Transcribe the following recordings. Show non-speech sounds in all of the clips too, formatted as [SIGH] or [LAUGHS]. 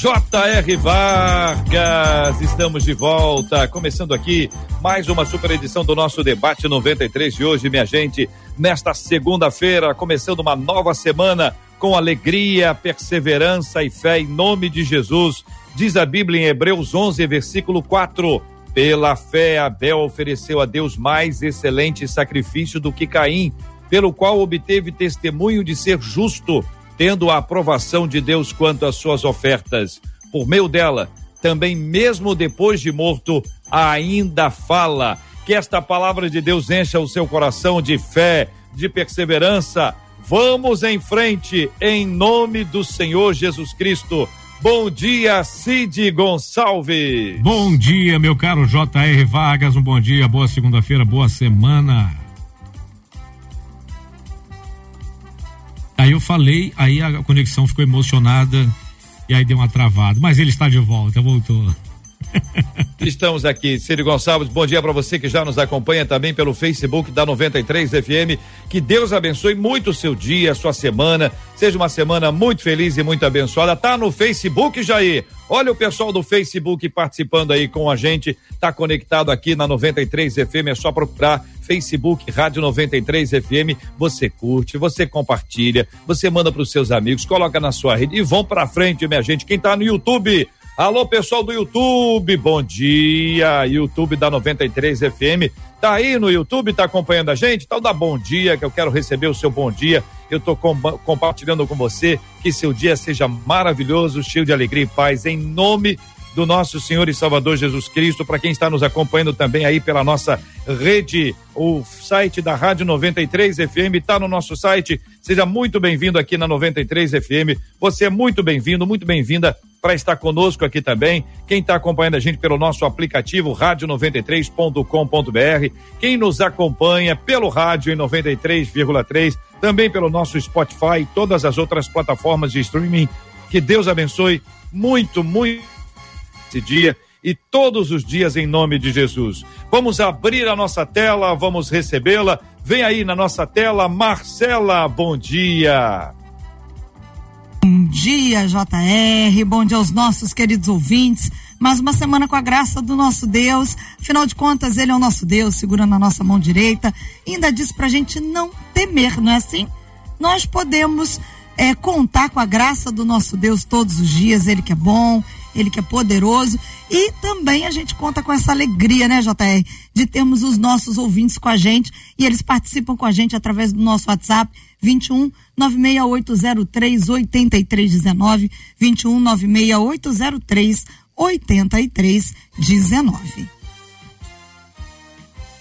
J.R. Vargas, estamos de volta, começando aqui mais uma super edição do nosso debate 93 de hoje, minha gente. Nesta segunda-feira, começando uma nova semana com alegria, perseverança e fé em nome de Jesus. Diz a Bíblia em Hebreus 11, versículo 4: Pela fé, Abel ofereceu a Deus mais excelente sacrifício do que Caim, pelo qual obteve testemunho de ser justo tendo a aprovação de Deus quanto às suas ofertas. Por meio dela, também mesmo depois de morto, ainda fala. Que esta palavra de Deus encha o seu coração de fé, de perseverança. Vamos em frente, em nome do Senhor Jesus Cristo. Bom dia, Cid Gonçalves. Bom dia, meu caro J.R. Vargas. Um bom dia, boa segunda-feira, boa semana. Aí eu falei, aí a conexão ficou emocionada e aí deu uma travada. Mas ele está de volta, voltou. Estamos aqui, Círio Gonçalves. Bom dia para você que já nos acompanha também pelo Facebook da 93 FM. Que Deus abençoe muito o seu dia, a sua semana. Seja uma semana muito feliz e muito abençoada. Tá no Facebook, Jair. Olha o pessoal do Facebook participando aí com a gente. Tá conectado aqui na 93 FM. É só procurar Facebook Rádio 93 FM. Você curte, você compartilha, você manda para os seus amigos, coloca na sua rede e vão para frente, minha gente. Quem tá no YouTube, Alô, pessoal do YouTube, bom dia. YouTube da 93 FM. Tá aí no YouTube, tá acompanhando a gente? Então dá bom dia, que eu quero receber o seu bom dia. Eu tô com, compartilhando com você que seu dia seja maravilhoso, cheio de alegria e paz, em nome do nosso Senhor e Salvador Jesus Cristo. Para quem está nos acompanhando também aí pela nossa rede, o site da Rádio 93 FM está no nosso site. Seja muito bem-vindo aqui na 93 FM. Você é muito bem-vindo, muito bem-vinda para estar conosco aqui também. Quem está acompanhando a gente pelo nosso aplicativo rádio93.com.br, quem nos acompanha pelo rádio em 93,3, também pelo nosso Spotify todas as outras plataformas de streaming. Que Deus abençoe muito, muito esse dia e todos os dias em nome de Jesus. Vamos abrir a nossa tela, vamos recebê-la. Vem aí na nossa tela, Marcela, bom dia. Bom dia, JR. Bom dia aos nossos queridos ouvintes. Mais uma semana com a graça do nosso Deus. Afinal de contas, Ele é o nosso Deus, segurando a nossa mão direita. Ainda disse pra gente não temer, não é assim? Nós podemos é, contar com a graça do nosso Deus todos os dias. Ele que é bom, Ele que é poderoso. E também a gente conta com essa alegria, né, JR, de termos os nossos ouvintes com a gente. E eles participam com a gente através do nosso WhatsApp 21 96803 8319, 21 96803 8319.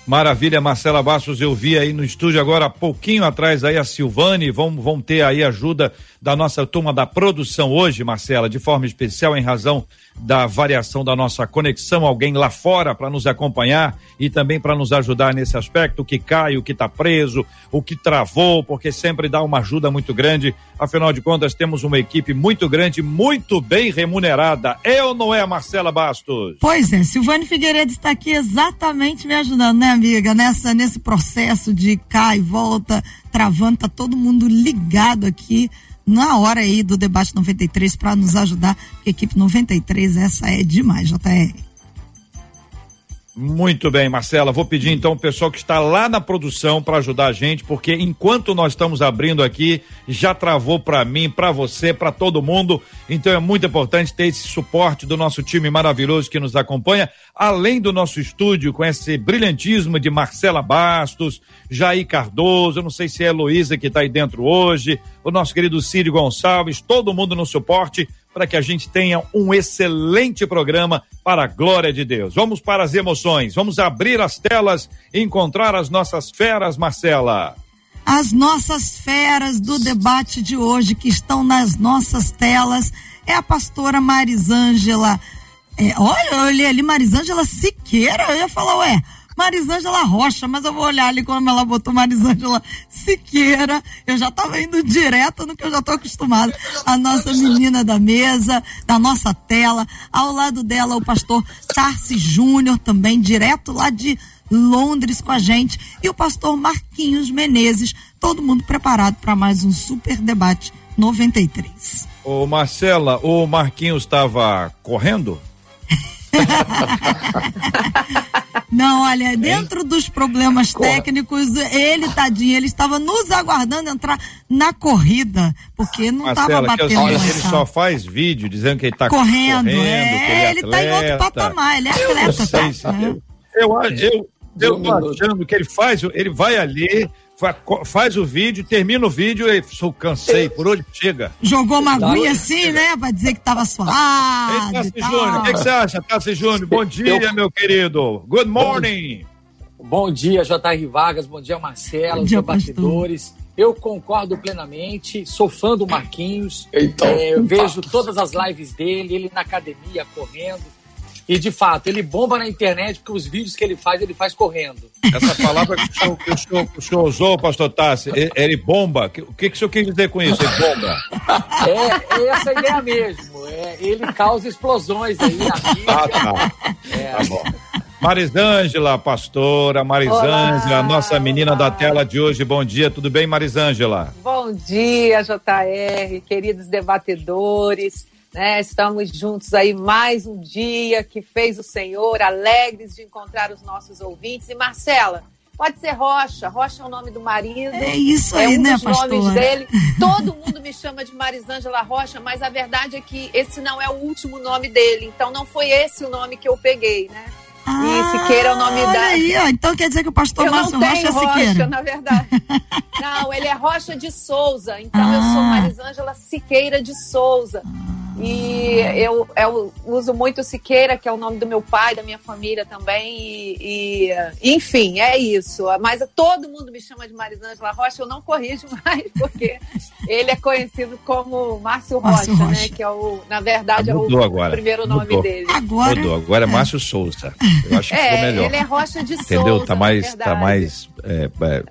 Maravilha, Marcela Bastos, eu vi aí no estúdio agora, pouquinho atrás aí a Silvane, vamos, vamos ter aí ajuda da nossa turma da produção hoje, Marcela, de forma especial em razão da variação da nossa conexão, alguém lá fora para nos acompanhar e também para nos ajudar nesse aspecto, o que cai, o que está preso, o que travou, porque sempre dá uma ajuda muito grande. Afinal de contas, temos uma equipe muito grande, muito bem remunerada. É ou não é, Marcela Bastos? Pois é, Silvane Figueiredo está aqui exatamente me ajudando, né, amiga? Nessa, nesse processo de cai, volta, travando, tá todo mundo ligado aqui na hora aí do debate 93 para nos ajudar, equipe 93 essa é demais, JR. Muito bem, Marcela. Vou pedir então o pessoal que está lá na produção para ajudar a gente, porque enquanto nós estamos abrindo aqui, já travou para mim, para você, para todo mundo. Então é muito importante ter esse suporte do nosso time maravilhoso que nos acompanha, além do nosso estúdio com esse brilhantismo de Marcela Bastos, Jair Cardoso, eu não sei se é a Heloísa que está aí dentro hoje, o nosso querido Círio Gonçalves, todo mundo no suporte para que a gente tenha um excelente programa para a glória de Deus. Vamos para as emoções, vamos abrir as telas e encontrar as nossas feras, Marcela. As nossas feras do debate de hoje que estão nas nossas telas é a pastora Marisângela. É, olha, eu olhei ali Marisângela Siqueira, eu ia falar, ué, Marisângela Rocha, mas eu vou olhar ali como ela botou Marisângela Siqueira. Eu já estava indo direto no que eu já estou acostumado. A nossa menina da mesa, da nossa tela. Ao lado dela, o pastor Tarci Júnior, também, direto lá de Londres com a gente. E o pastor Marquinhos Menezes. Todo mundo preparado para mais um super debate 93. Ô Marcela, o Marquinhos estava correndo? [LAUGHS] [LAUGHS] Não, olha, dentro dos problemas técnicos, ele, tadinho, ele estava nos aguardando entrar na corrida, porque não estava batendo. Olha, ele só faz vídeo dizendo que ele está correndo. correndo é, ele está é em outro patamar, ele é atleta. Eu, sei, tá, né? eu, eu, eu, eu tô achando que ele faz, ele vai ali, faz o vídeo, termina o vídeo e sou cansei, por onde chega. Jogou uma aguinha assim, né? Pra dizer que tava suado. Ei, Tassi Júnior, o que, que, você acha, Tassi Júnior? Bom dia, Eu... meu querido. Good morning. Bom dia, J.R. Vargas, bom dia, Marcelo, bom dia, debatedores. Eu concordo plenamente, sou fã do Marquinhos. Então, é, eu vejo todas as lives dele, ele na academia, correndo e de fato, ele bomba na internet porque os vídeos que ele faz, ele faz correndo. Essa palavra que o senhor, que o senhor, que o senhor usou, pastor Tassi, ele bomba. O que, que o senhor quis dizer com isso? Ele bomba? É, é essa ideia mesmo. É, ele causa explosões aí na vida. Ah, tá. É. Tá bom. Marisângela, pastora Marisângela, nossa menina da tela de hoje. Bom dia, tudo bem, Marisângela? Bom dia, JR, queridos debatedores. Né? Estamos juntos aí mais um dia que fez o Senhor, alegres de encontrar os nossos ouvintes. E Marcela, pode ser Rocha, Rocha é o nome do marido. É isso aí, é um né, dos pastor? nomes dele. [LAUGHS] Todo mundo me chama de Marisângela Rocha, mas a verdade é que esse não é o último nome dele. Então não foi esse o nome que eu peguei, né? Ah, e Siqueira é o nome olha da. Aí, ó, então quer dizer que o pastor eu Márcio Rocha é Siqueira. Rocha, na verdade. [LAUGHS] não, ele é Rocha de Souza. Então ah. eu sou ah. Marisângela Siqueira de Souza. Ah. E eu, eu, uso muito Siqueira, que é o nome do meu pai, da minha família também. E, e, enfim, é isso. Mas todo mundo me chama de Marisângela Rocha, eu não corrijo [LAUGHS] mais, porque ele é conhecido como Márcio Rocha, Márcio Rocha. né? Que é o, na verdade, é o, agora. primeiro nome mudou. dele. Agora, mudou. agora é Márcio Souza. Eu acho que é, ficou melhor. Ele é Rocha de Entendeu? Souza. Tá mais. Tá mais é, é,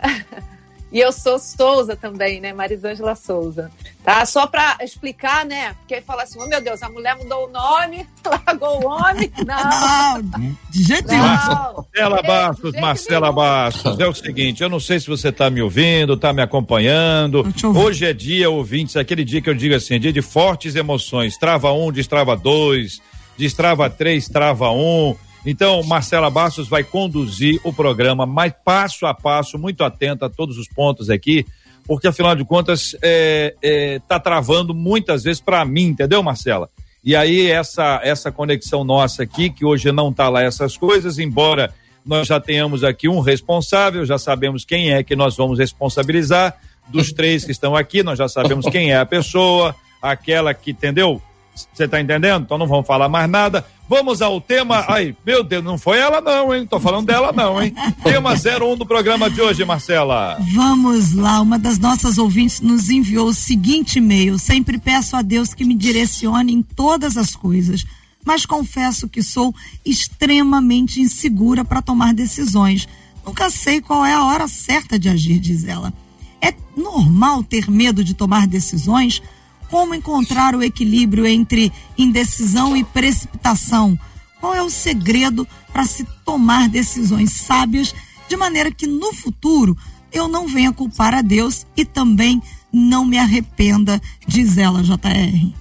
E eu sou Souza também, né? Marisângela Souza. Tá? Só para explicar, né? Porque fala assim: oh meu Deus, a mulher mudou o nome, [LAUGHS] largou o homem. Não. não de jeito nenhum. Marcela Bastos, Marcela Bastos. É o seguinte: eu não sei se você está me ouvindo, está me acompanhando. Hoje é dia, ouvintes, aquele dia que eu digo assim: dia de fortes emoções. Trava um, destrava dois, destrava três, trava um então, Marcela Bastos vai conduzir o programa mais passo a passo, muito atenta a todos os pontos aqui, porque afinal de contas é, é, tá travando muitas vezes para mim, entendeu, Marcela? E aí essa essa conexão nossa aqui, que hoje não tá lá essas coisas, embora nós já tenhamos aqui um responsável, já sabemos quem é que nós vamos responsabilizar dos três que estão aqui, nós já sabemos quem é a pessoa, aquela que, entendeu? Você está entendendo? Então não vamos falar mais nada. Vamos ao tema. Ai, meu Deus, não foi ela, não, hein? Tô falando dela, não, hein? [LAUGHS] tema 01 do programa de hoje, Marcela. Vamos lá. Uma das nossas ouvintes nos enviou o seguinte e-mail: Sempre peço a Deus que me direcione em todas as coisas, mas confesso que sou extremamente insegura para tomar decisões. Nunca sei qual é a hora certa de agir, diz ela. É normal ter medo de tomar decisões? Como encontrar o equilíbrio entre indecisão e precipitação? Qual é o segredo para se tomar decisões sábias de maneira que no futuro eu não venha culpar a Deus e também não me arrependa, diz ela, JR.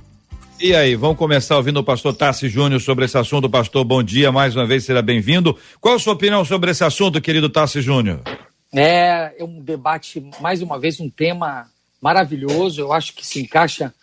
E aí, vamos começar ouvindo o pastor Tassi Júnior sobre esse assunto. Pastor, bom dia, mais uma vez, seja bem-vindo. Qual a sua opinião sobre esse assunto, querido Tassi Júnior? É, é um debate, mais uma vez, um tema maravilhoso. Eu acho que se encaixa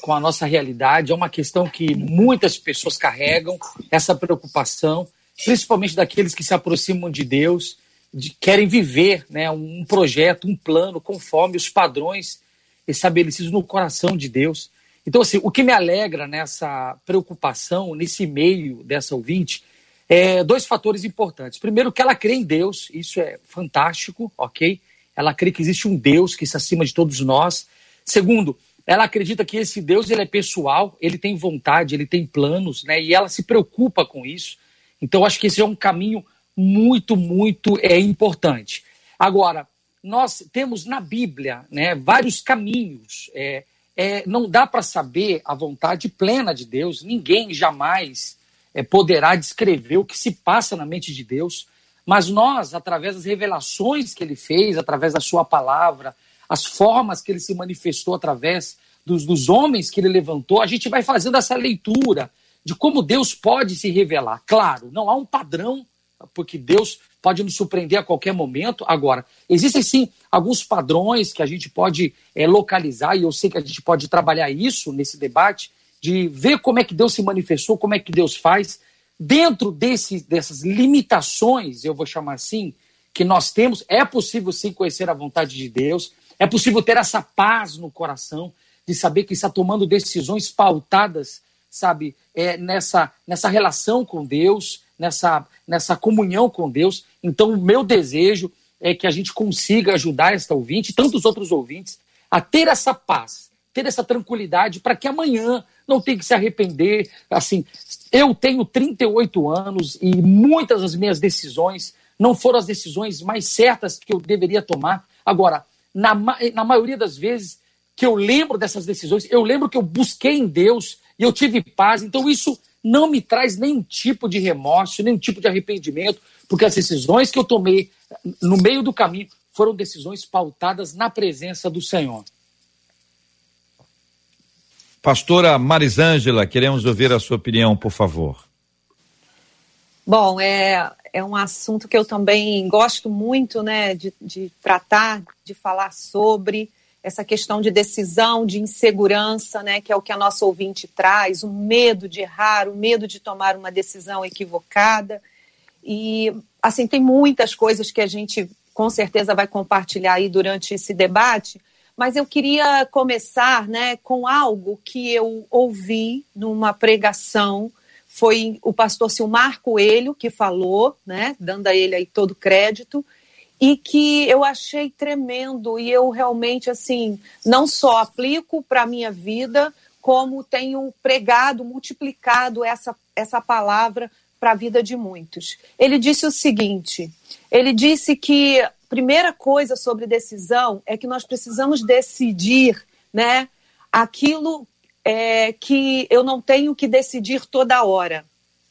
com a nossa realidade. É uma questão que muitas pessoas carregam, essa preocupação, principalmente daqueles que se aproximam de Deus, de, querem viver né, um projeto, um plano conforme os padrões estabelecidos no coração de Deus. Então, assim, o que me alegra nessa preocupação, nesse meio dessa ouvinte, é dois fatores importantes. Primeiro, que ela crê em Deus, isso é fantástico, ok? Ela crê que existe um Deus que está acima de todos nós. Segundo, ela acredita que esse Deus ele é pessoal, ele tem vontade, ele tem planos, né? E ela se preocupa com isso. Então, acho que esse é um caminho muito, muito é, importante. Agora, nós temos na Bíblia né, vários caminhos. É, é, não dá para saber a vontade plena de Deus, ninguém jamais é, poderá descrever o que se passa na mente de Deus, mas nós, através das revelações que ele fez, através da sua palavra, as formas que ele se manifestou através dos, dos homens que ele levantou, a gente vai fazendo essa leitura de como Deus pode se revelar. Claro, não há um padrão, porque Deus pode nos surpreender a qualquer momento. Agora, existem sim alguns padrões que a gente pode é, localizar, e eu sei que a gente pode trabalhar isso nesse debate, de ver como é que Deus se manifestou, como é que Deus faz. Dentro desse, dessas limitações, eu vou chamar assim, que nós temos, é possível sim conhecer a vontade de Deus, é possível ter essa paz no coração de saber que está tomando decisões pautadas, sabe, é, nessa, nessa relação com Deus, nessa, nessa comunhão com Deus. Então, o meu desejo é que a gente consiga ajudar esta ouvinte tantos outros ouvintes a ter essa paz, ter essa tranquilidade para que amanhã não tenha que se arrepender. Assim, eu tenho 38 anos e muitas das minhas decisões não foram as decisões mais certas que eu deveria tomar. Agora, na, na maioria das vezes que eu lembro dessas decisões, eu lembro que eu busquei em Deus e eu tive paz. Então isso não me traz nenhum tipo de remorso, nenhum tipo de arrependimento, porque as decisões que eu tomei no meio do caminho foram decisões pautadas na presença do Senhor. Pastora Marisângela, queremos ouvir a sua opinião, por favor. Bom, é, é um assunto que eu também gosto muito né, de, de tratar, de falar sobre essa questão de decisão, de insegurança, né, que é o que a nossa ouvinte traz, o medo de errar, o medo de tomar uma decisão equivocada. E, assim, tem muitas coisas que a gente com certeza vai compartilhar aí durante esse debate, mas eu queria começar, né, com algo que eu ouvi numa pregação foi o pastor Silmar Coelho que falou, né, dando a ele aí todo o crédito, e que eu achei tremendo e eu realmente assim não só aplico para a minha vida, como tenho pregado, multiplicado essa, essa palavra para a vida de muitos. Ele disse o seguinte: ele disse que primeira coisa sobre decisão é que nós precisamos decidir, né, aquilo é, que eu não tenho que decidir toda hora.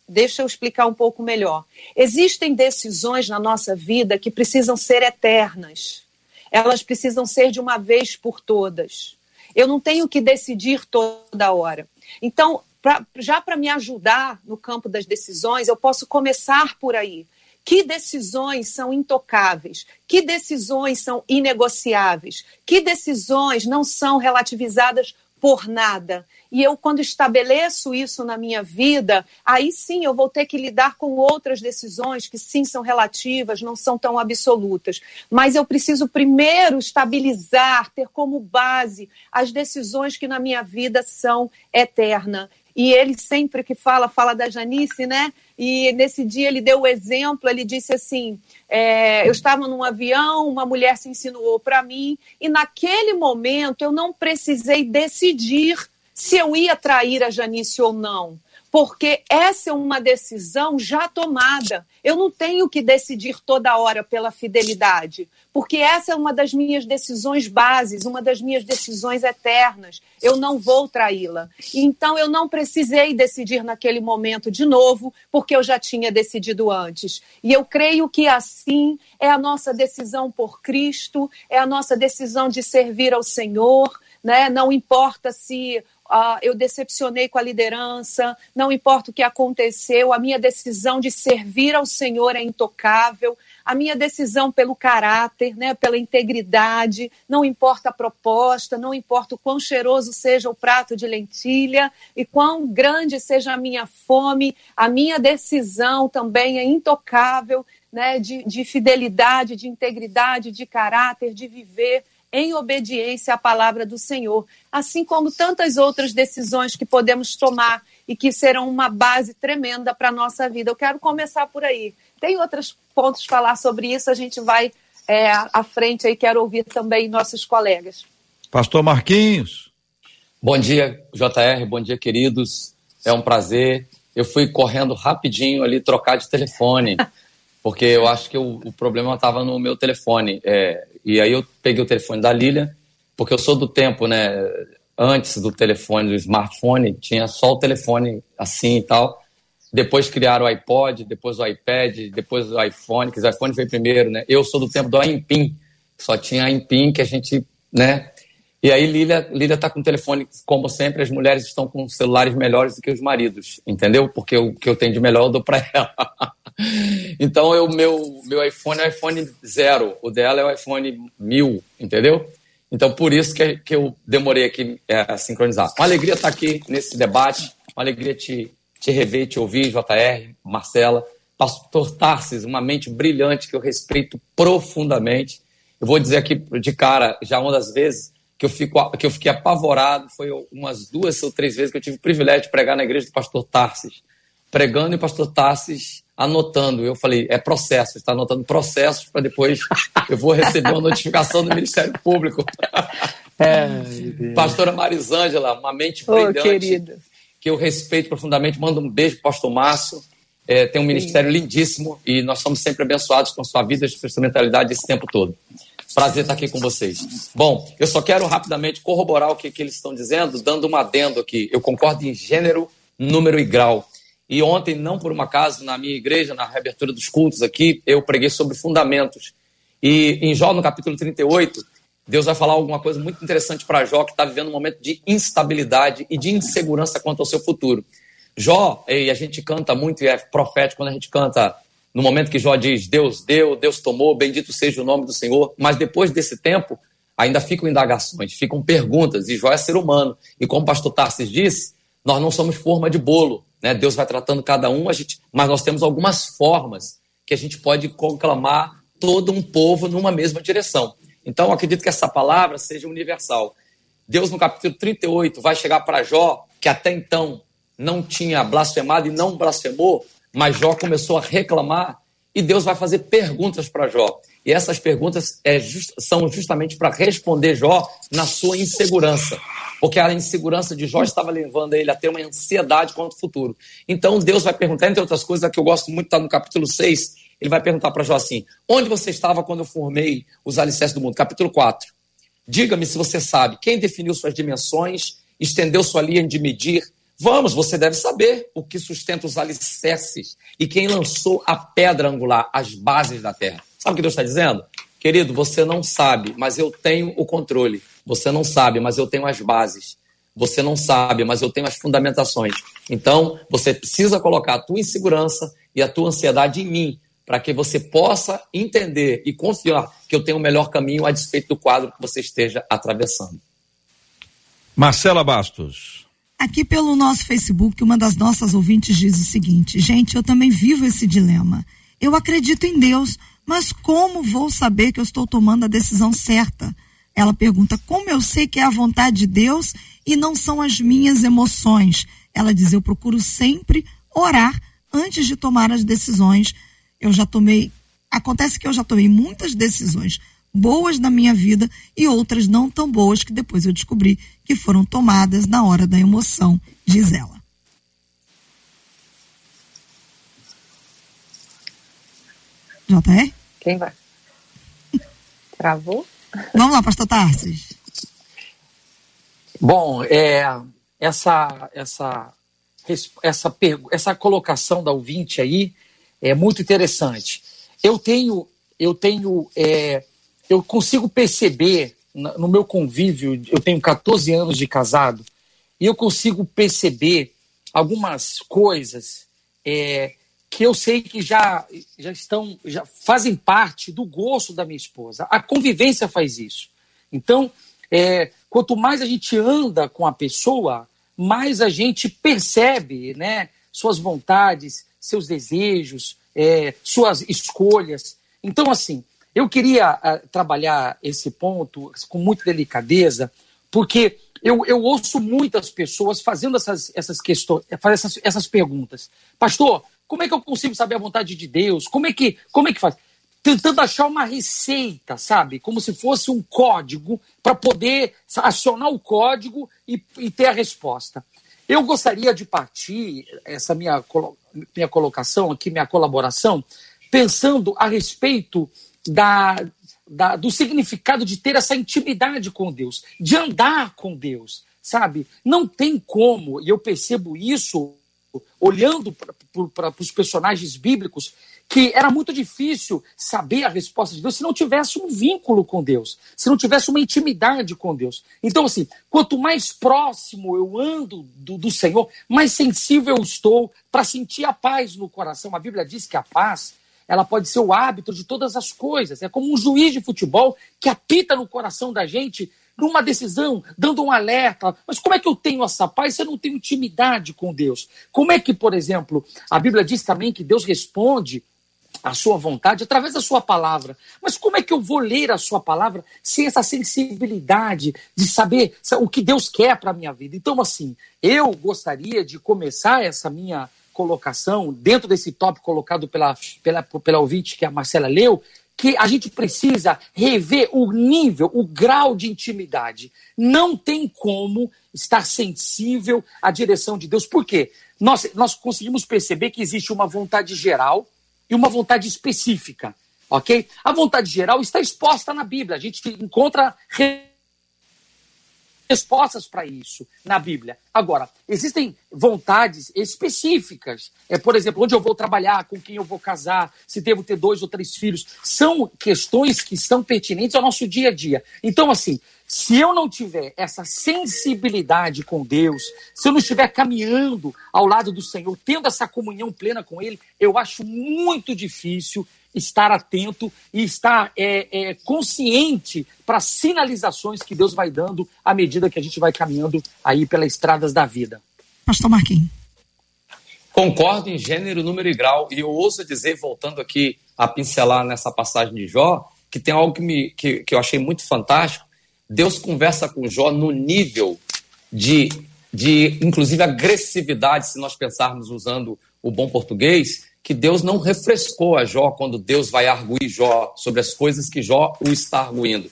Deixa eu explicar um pouco melhor. Existem decisões na nossa vida que precisam ser eternas. Elas precisam ser de uma vez por todas. Eu não tenho que decidir toda hora. Então, pra, já para me ajudar no campo das decisões, eu posso começar por aí. Que decisões são intocáveis? Que decisões são inegociáveis? Que decisões não são relativizadas por nada. E eu, quando estabeleço isso na minha vida, aí sim eu vou ter que lidar com outras decisões que sim são relativas, não são tão absolutas. Mas eu preciso primeiro estabilizar, ter como base as decisões que na minha vida são eternas. E ele sempre que fala, fala da Janice, né? E nesse dia ele deu o exemplo, ele disse assim: é, eu estava num avião, uma mulher se insinuou para mim, e naquele momento eu não precisei decidir se eu ia trair a Janice ou não porque essa é uma decisão já tomada. Eu não tenho que decidir toda hora pela fidelidade, porque essa é uma das minhas decisões bases, uma das minhas decisões eternas. Eu não vou traí-la. Então eu não precisei decidir naquele momento de novo, porque eu já tinha decidido antes. E eu creio que assim é a nossa decisão por Cristo, é a nossa decisão de servir ao Senhor, né? Não importa se uh, eu decepcionei com a liderança, não importa o que aconteceu, a minha decisão de servir ao Senhor é intocável, a minha decisão pelo caráter, né, pela integridade, não importa a proposta, não importa o quão cheiroso seja o prato de lentilha e quão grande seja a minha fome, a minha decisão também é intocável, né, de, de fidelidade, de integridade, de caráter, de viver em obediência à palavra do Senhor, assim como tantas outras decisões que podemos tomar e que serão uma base tremenda para a nossa vida. Eu quero começar por aí. Tem outros pontos falar sobre isso, a gente vai é, à frente aí, quero ouvir também nossos colegas. Pastor Marquinhos. Bom dia, JR, bom dia, queridos. É um prazer. Eu fui correndo rapidinho ali trocar de telefone, [LAUGHS] porque eu acho que o, o problema estava no meu telefone. É, e aí eu peguei o telefone da Lilia, porque eu sou do tempo, né? Antes do telefone, do smartphone, tinha só o telefone assim e tal. Depois criaram o iPod, depois o iPad, depois o iPhone, que o iPhone veio primeiro, né? Eu sou do tempo do Impim, só tinha Impim que a gente, né? E aí Lília, Lília tá com o telefone, como sempre, as mulheres estão com celulares melhores do que os maridos, entendeu? Porque o que eu tenho de melhor eu dou para [LAUGHS] ela. então o meu, meu iPhone é o iPhone zero, o dela é o iPhone mil, entendeu? Então por isso que, que eu demorei aqui é, a sincronizar. Uma alegria estar aqui nesse debate, uma alegria te te rever, te ouvir, JR, Marcela, Pastor Tarsis, uma mente brilhante que eu respeito profundamente. Eu vou dizer aqui de cara, já uma das vezes que eu, fico, que eu fiquei apavorado, foi umas duas ou três vezes que eu tive o privilégio de pregar na igreja do pastor Tarsis. Pregando e o pastor Tarsis anotando. Eu falei, é processo, está anotando processos para depois eu vou receber uma notificação do Ministério Público. É, [LAUGHS] Pastora Marisângela, uma mente brilhante. Querida que eu respeito profundamente. Mando um beijo para o pastor Márcio. É, tem um ministério Sim. lindíssimo e nós somos sempre abençoados com a sua vida e sua instrumentalidade esse tempo todo. Prazer estar aqui com vocês. Bom, eu só quero rapidamente corroborar o que, que eles estão dizendo, dando um adendo aqui. Eu concordo em gênero, número e grau. E ontem, não por um acaso, na minha igreja, na reabertura dos cultos aqui, eu preguei sobre fundamentos. E em Jó, no capítulo 38, Deus vai falar alguma coisa muito interessante para Jó, que está vivendo um momento de instabilidade e de insegurança quanto ao seu futuro. Jó, e a gente canta muito, e é profético quando a gente canta no momento que Jó diz: Deus deu, Deus tomou, bendito seja o nome do Senhor. Mas depois desse tempo, ainda ficam indagações, ficam perguntas, e Jó é ser humano. E como o pastor Tarsis disse, nós não somos forma de bolo. Né? Deus vai tratando cada um, a gente, mas nós temos algumas formas que a gente pode conclamar todo um povo numa mesma direção. Então, acredito que essa palavra seja universal. Deus, no capítulo 38, vai chegar para Jó, que até então não tinha blasfemado e não blasfemou, mas Jó começou a reclamar e Deus vai fazer perguntas para Jó. E essas perguntas é just, são justamente para responder Jó na sua insegurança. Porque a insegurança de Jó estava levando ele a ter uma ansiedade contra o futuro. Então Deus vai perguntar, entre outras coisas, que eu gosto muito, está no capítulo 6, ele vai perguntar para Jó assim: Onde você estava quando eu formei os alicerces do mundo? Capítulo 4. Diga-me se você sabe quem definiu suas dimensões, estendeu sua linha de medir. Vamos, você deve saber o que sustenta os alicerces e quem lançou a pedra angular, as bases da terra. Sabe o que Deus está dizendo? Querido, você não sabe, mas eu tenho o controle. Você não sabe, mas eu tenho as bases. Você não sabe, mas eu tenho as fundamentações. Então, você precisa colocar a tua insegurança e a tua ansiedade em mim, para que você possa entender e confiar que eu tenho o melhor caminho a despeito do quadro que você esteja atravessando. Marcela Bastos. Aqui pelo nosso Facebook, uma das nossas ouvintes diz o seguinte: gente, eu também vivo esse dilema. Eu acredito em Deus, mas como vou saber que eu estou tomando a decisão certa? Ela pergunta: como eu sei que é a vontade de Deus e não são as minhas emoções? Ela diz: eu procuro sempre orar antes de tomar as decisões eu já tomei. Acontece que eu já tomei muitas decisões boas na minha vida e outras não tão boas que depois eu descobri que foram tomadas na hora da emoção, diz ela. JR? Quem vai? [LAUGHS] Travou? Vamos lá, pastor Tarsis. Bom, é, essa, essa, essa, essa colocação da ouvinte aí é muito interessante. Eu tenho, eu tenho, é, eu consigo perceber no meu convívio, eu tenho 14 anos de casado, e eu consigo perceber algumas coisas é, que eu sei que já, já estão, já fazem parte do gosto da minha esposa. A convivência faz isso. Então, é, quanto mais a gente anda com a pessoa, mais a gente percebe, né, suas vontades, seus desejos, é, suas escolhas. Então, assim, eu queria uh, trabalhar esse ponto com muita delicadeza, porque eu, eu ouço muitas pessoas fazendo essas, essas questões, fazendo essas, essas perguntas. Pastor, como é que eu consigo saber a vontade de Deus? Como é que, como é que faz? tentando achar uma receita, sabe? Como se fosse um código para poder acionar o código e, e, ter a resposta. Eu gostaria de partir essa minha, minha colocação aqui, minha colaboração, pensando a respeito da, da, do significado de ter essa intimidade com Deus, de andar com Deus, sabe? Não tem como, e eu percebo isso olhando para os personagens bíblicos, que era muito difícil saber a resposta de Deus se não tivesse um vínculo com Deus, se não tivesse uma intimidade com Deus. Então, assim, quanto mais próximo eu ando do, do Senhor, mais sensível eu estou para sentir a paz no coração. A Bíblia diz que a paz ela pode ser o hábito de todas as coisas. É como um juiz de futebol que apita no coração da gente numa decisão, dando um alerta. Mas como é que eu tenho essa paz se eu não tenho intimidade com Deus? Como é que, por exemplo, a Bíblia diz também que Deus responde a sua vontade através da sua palavra. Mas como é que eu vou ler a sua palavra sem essa sensibilidade de saber o que Deus quer para a minha vida? Então, assim, eu gostaria de começar essa minha colocação, dentro desse tópico colocado pela, pela, pela ouvinte que a Marcela leu, que a gente precisa rever o nível, o grau de intimidade. Não tem como estar sensível à direção de Deus. Por quê? Nós, nós conseguimos perceber que existe uma vontade geral e uma vontade específica, ok? A vontade geral está exposta na Bíblia. A gente encontra respostas para isso na Bíblia. Agora, existem vontades específicas. É, por exemplo, onde eu vou trabalhar, com quem eu vou casar, se devo ter dois ou três filhos. São questões que são pertinentes ao nosso dia a dia. Então, assim, se eu não tiver essa sensibilidade com Deus, se eu não estiver caminhando ao lado do Senhor, tendo essa comunhão plena com Ele, eu acho muito difícil estar atento e estar é, é, consciente para as sinalizações que Deus vai dando à medida que a gente vai caminhando aí pelas estradas da vida. Pastor Marquinhos. Concordo em gênero, número e grau, e eu ouso dizer, voltando aqui a pincelar nessa passagem de Jó, que tem algo que, me, que, que eu achei muito fantástico. Deus conversa com Jó no nível de, de, inclusive, agressividade, se nós pensarmos usando o bom português, que Deus não refrescou a Jó quando Deus vai arguir Jó sobre as coisas que Jó o está arguindo.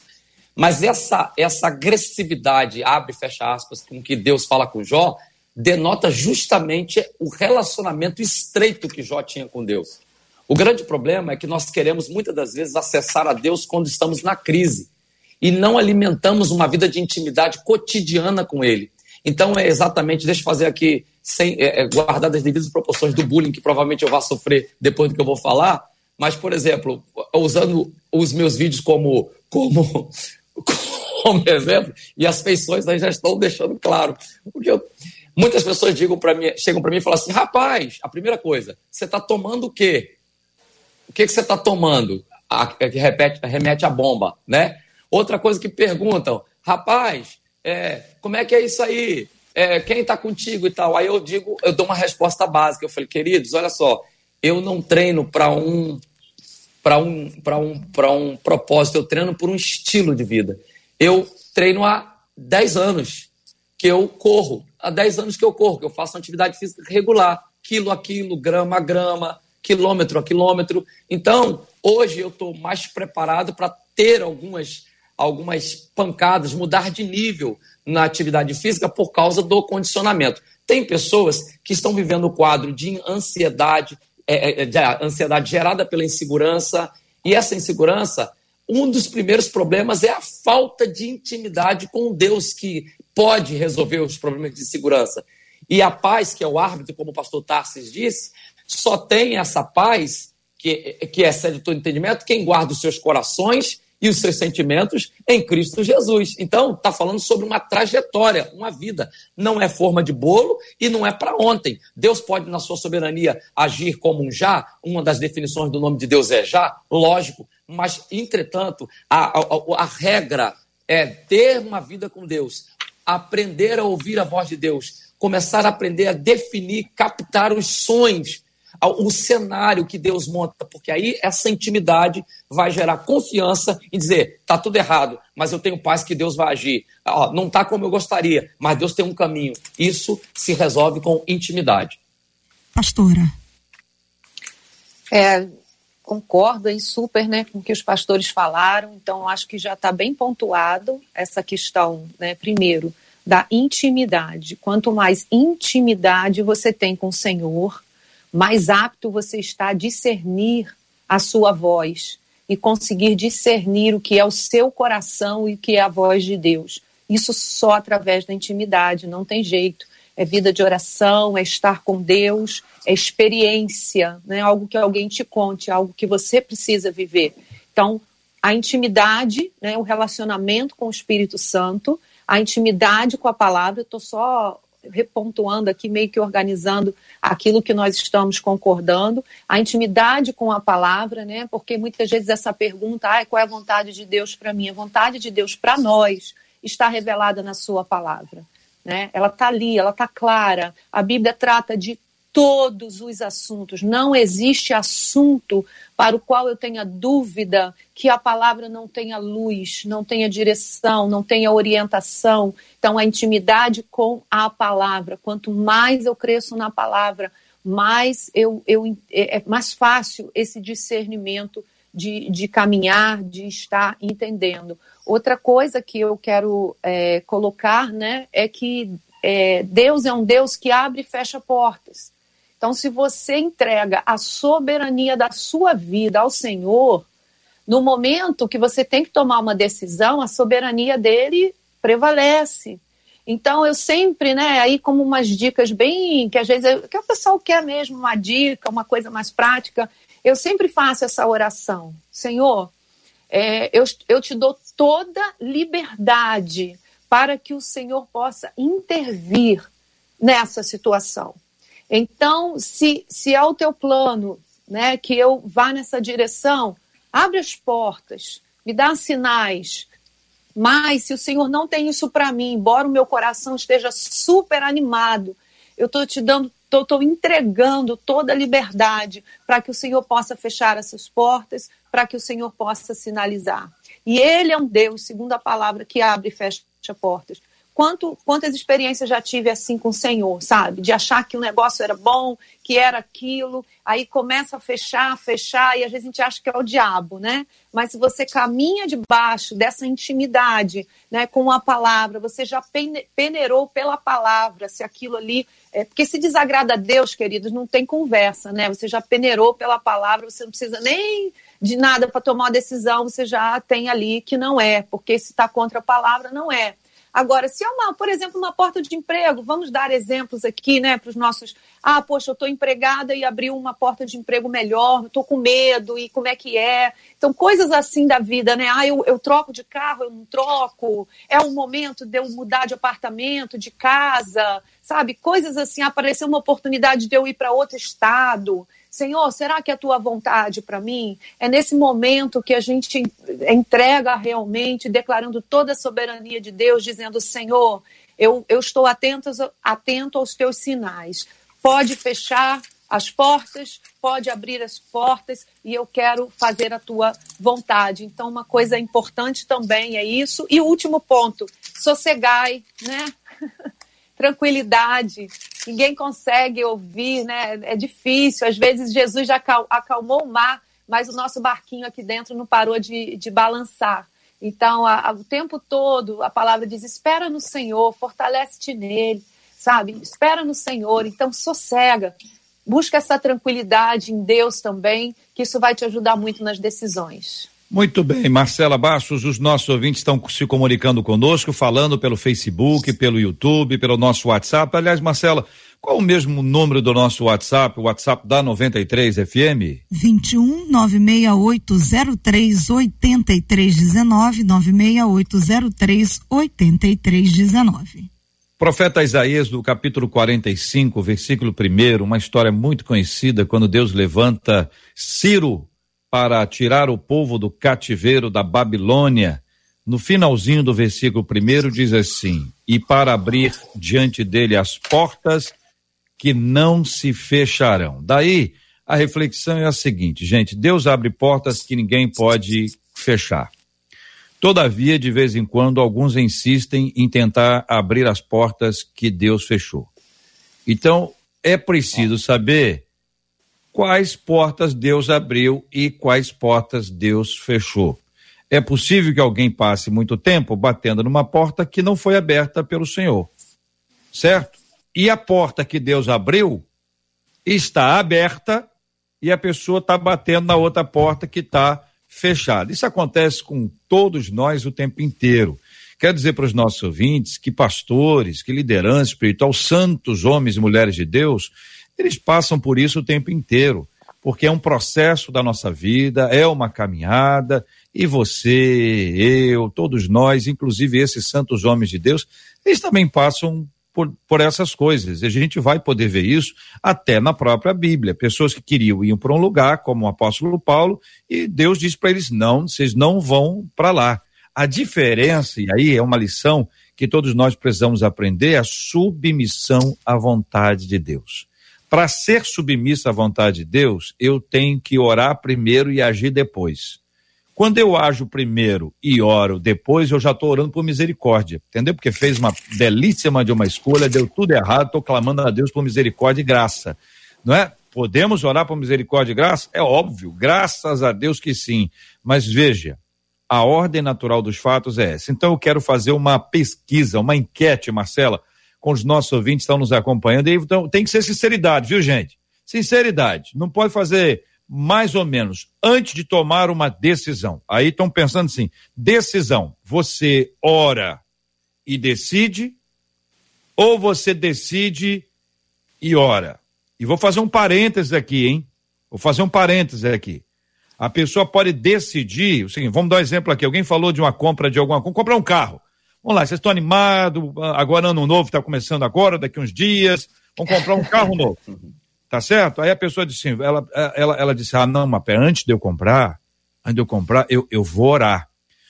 Mas essa, essa agressividade, abre e fecha aspas, com que Deus fala com Jó, denota justamente o relacionamento estreito que Jó tinha com Deus. O grande problema é que nós queremos muitas das vezes acessar a Deus quando estamos na crise e não alimentamos uma vida de intimidade cotidiana com Ele. Então é exatamente, deixa eu fazer aqui sem é, é, guardar as devidas proporções do bullying que provavelmente eu vá sofrer depois do que eu vou falar. Mas, por exemplo, usando os meus vídeos como, como, [LAUGHS] como exemplo, e as feições aí já estão deixando claro. Porque eu, muitas pessoas digam para mim, chegam para mim e falam assim: rapaz, a primeira coisa, você está tomando o quê? O que, que você está tomando? A, que repete, remete à bomba, né? Outra coisa que perguntam, rapaz, é, como é que é isso aí? É, quem está contigo e tal. Aí eu digo, eu dou uma resposta básica. Eu falei, queridos, olha só, eu não treino para um para um, para um, para um propósito, eu treino por um estilo de vida. Eu treino há 10 anos que eu corro, há 10 anos que eu corro, que eu faço atividade física regular, quilo a quilo, grama a grama, quilômetro a quilômetro. Então, hoje eu estou mais preparado para ter algumas, algumas pancadas, mudar de nível, na atividade física por causa do condicionamento. Tem pessoas que estão vivendo o quadro de ansiedade, é, é, de ansiedade gerada pela insegurança, e essa insegurança, um dos primeiros problemas é a falta de intimidade com Deus, que pode resolver os problemas de segurança. E a paz, que é o árbitro, como o pastor Tarsis disse, só tem essa paz, que, que excede todo entendimento, quem guarda os seus corações e os seus sentimentos em Cristo Jesus. Então, está falando sobre uma trajetória, uma vida. Não é forma de bolo e não é para ontem. Deus pode, na sua soberania, agir como um já. Uma das definições do nome de Deus é já, lógico. Mas, entretanto, a, a, a regra é ter uma vida com Deus, aprender a ouvir a voz de Deus, começar a aprender a definir, captar os sonhos o cenário que Deus monta, porque aí essa intimidade vai gerar confiança em dizer, tá tudo errado, mas eu tenho paz que Deus vai agir. Ó, não tá como eu gostaria, mas Deus tem um caminho. Isso se resolve com intimidade. Pastora. É, concordo aí super né, com o que os pastores falaram, então acho que já está bem pontuado essa questão, né, primeiro, da intimidade. Quanto mais intimidade você tem com o Senhor, mais apto você está a discernir a sua voz e conseguir discernir o que é o seu coração e o que é a voz de Deus. Isso só através da intimidade, não tem jeito. É vida de oração, é estar com Deus, é experiência, né? algo que alguém te conte, algo que você precisa viver. Então, a intimidade, né, o relacionamento com o Espírito Santo, a intimidade com a palavra, estou só repontuando aqui, meio que organizando aquilo que nós estamos concordando, a intimidade com a palavra, né? Porque muitas vezes essa pergunta, ah, qual é a vontade de Deus para mim? A vontade de Deus para nós está revelada na sua palavra. Né? Ela está ali, ela está clara. A Bíblia trata de todos os assuntos. Não existe assunto para o qual eu tenha dúvida que a palavra não tenha luz, não tenha direção, não tenha orientação. Então, a intimidade com a palavra. Quanto mais eu cresço na palavra, mais eu, eu é, é mais fácil esse discernimento de, de caminhar, de estar entendendo. Outra coisa que eu quero é, colocar, né, é que é, Deus é um Deus que abre e fecha portas. Então, se você entrega a soberania da sua vida ao Senhor, no momento que você tem que tomar uma decisão, a soberania dele prevalece. Então, eu sempre, né, aí como umas dicas bem, que às vezes, eu, que o pessoal quer mesmo uma dica, uma coisa mais prática, eu sempre faço essa oração. Senhor, é, eu, eu te dou toda liberdade para que o Senhor possa intervir nessa situação. Então, se, se é o teu plano né, que eu vá nessa direção, abre as portas, me dá sinais. Mas se o Senhor não tem isso para mim, embora o meu coração esteja super animado, eu estou te dando, estou entregando toda a liberdade para que o Senhor possa fechar essas portas, para que o Senhor possa sinalizar. E Ele é um Deus, segundo a palavra, que abre e fecha portas quanto, quantas experiências já tive assim com o Senhor, sabe? De achar que o negócio era bom, que era aquilo, aí começa a fechar, fechar, e às vezes a gente acha que é o diabo, né? Mas se você caminha debaixo dessa intimidade, né, com a palavra, você já peneirou pela palavra, se aquilo ali. É, porque se desagrada a Deus, queridos, não tem conversa, né? Você já peneirou pela palavra, você não precisa nem de nada para tomar uma decisão, você já tem ali que não é, porque se está contra a palavra, não é. Agora, se é uma, por exemplo, uma porta de emprego, vamos dar exemplos aqui, né, para os nossos. Ah, poxa, eu estou empregada e abriu uma porta de emprego melhor, estou com medo e como é que é? Então, coisas assim da vida, né? Ah, eu, eu troco de carro, eu não troco. É um momento de eu mudar de apartamento, de casa, sabe? Coisas assim, apareceu uma oportunidade de eu ir para outro estado. Senhor, será que é a tua vontade para mim? É nesse momento que a gente entrega realmente, declarando toda a soberania de Deus, dizendo: Senhor, eu, eu estou atento, atento aos teus sinais. Pode fechar as portas, pode abrir as portas e eu quero fazer a tua vontade. Então, uma coisa importante também é isso. E o último ponto: sossegai, né? [LAUGHS] tranquilidade. Ninguém consegue ouvir, né? É difícil. Às vezes Jesus já acalmou o mar, mas o nosso barquinho aqui dentro não parou de, de balançar. Então, a, a, o tempo todo, a palavra diz: espera no Senhor, fortalece-te nele, sabe? Espera no Senhor. Então, sossega. Busca essa tranquilidade em Deus também, que isso vai te ajudar muito nas decisões. Muito bem, Marcela Bastos, os nossos ouvintes estão se comunicando conosco, falando pelo Facebook, pelo YouTube, pelo nosso WhatsApp. Aliás, Marcela, qual o mesmo número do nosso WhatsApp, o WhatsApp da 93 FM? 21 96803 8319 96803 8319. Profeta Isaías, do capítulo 45, versículo 1, uma história muito conhecida, quando Deus levanta Ciro para tirar o povo do cativeiro da Babilônia. No finalzinho do versículo primeiro diz assim: e para abrir diante dele as portas que não se fecharão. Daí a reflexão é a seguinte, gente: Deus abre portas que ninguém pode fechar. Todavia, de vez em quando, alguns insistem em tentar abrir as portas que Deus fechou. Então, é preciso saber quais portas Deus abriu e quais portas Deus fechou. É possível que alguém passe muito tempo batendo numa porta que não foi aberta pelo Senhor, certo? E a porta que Deus abriu está aberta e a pessoa está batendo na outra porta que está fechada. Isso acontece com todos nós o tempo inteiro. Quero dizer para os nossos ouvintes que pastores, que liderança espiritual, santos homens e mulheres de Deus, eles passam por isso o tempo inteiro, porque é um processo da nossa vida, é uma caminhada, e você, eu, todos nós, inclusive esses santos homens de Deus, eles também passam por, por essas coisas. E a gente vai poder ver isso até na própria Bíblia. Pessoas que queriam ir para um lugar, como o apóstolo Paulo, e Deus diz para eles: não, vocês não vão para lá. A diferença, e aí é uma lição que todos nós precisamos aprender, é a submissão à vontade de Deus. Para ser submisso à vontade de Deus, eu tenho que orar primeiro e agir depois. Quando eu ajo primeiro e oro depois, eu já estou orando por misericórdia, entendeu? Porque fez uma belíssima de uma escolha, deu tudo errado, estou clamando a Deus por misericórdia e graça, não é? Podemos orar por misericórdia e graça? É óbvio, graças a Deus que sim. Mas veja, a ordem natural dos fatos é essa. Então eu quero fazer uma pesquisa, uma enquete, Marcela, com os nossos ouvintes que estão nos acompanhando. E, então tem que ser sinceridade, viu, gente? Sinceridade. Não pode fazer mais ou menos antes de tomar uma decisão. Aí estão pensando assim: decisão. Você ora e decide, ou você decide e ora. E vou fazer um parênteses aqui, hein? Vou fazer um parênteses aqui. A pessoa pode decidir, o seguinte, vamos dar um exemplo aqui. Alguém falou de uma compra de alguma coisa, comprar um carro. Vamos lá, vocês estão animados, agora ano novo está começando agora, daqui uns dias, vamos comprar um carro novo. [LAUGHS] Tá certo? Aí a pessoa disse assim, ela, ela, ela disse, ah, não, mas antes de eu comprar, antes de eu comprar, eu, eu vou orar.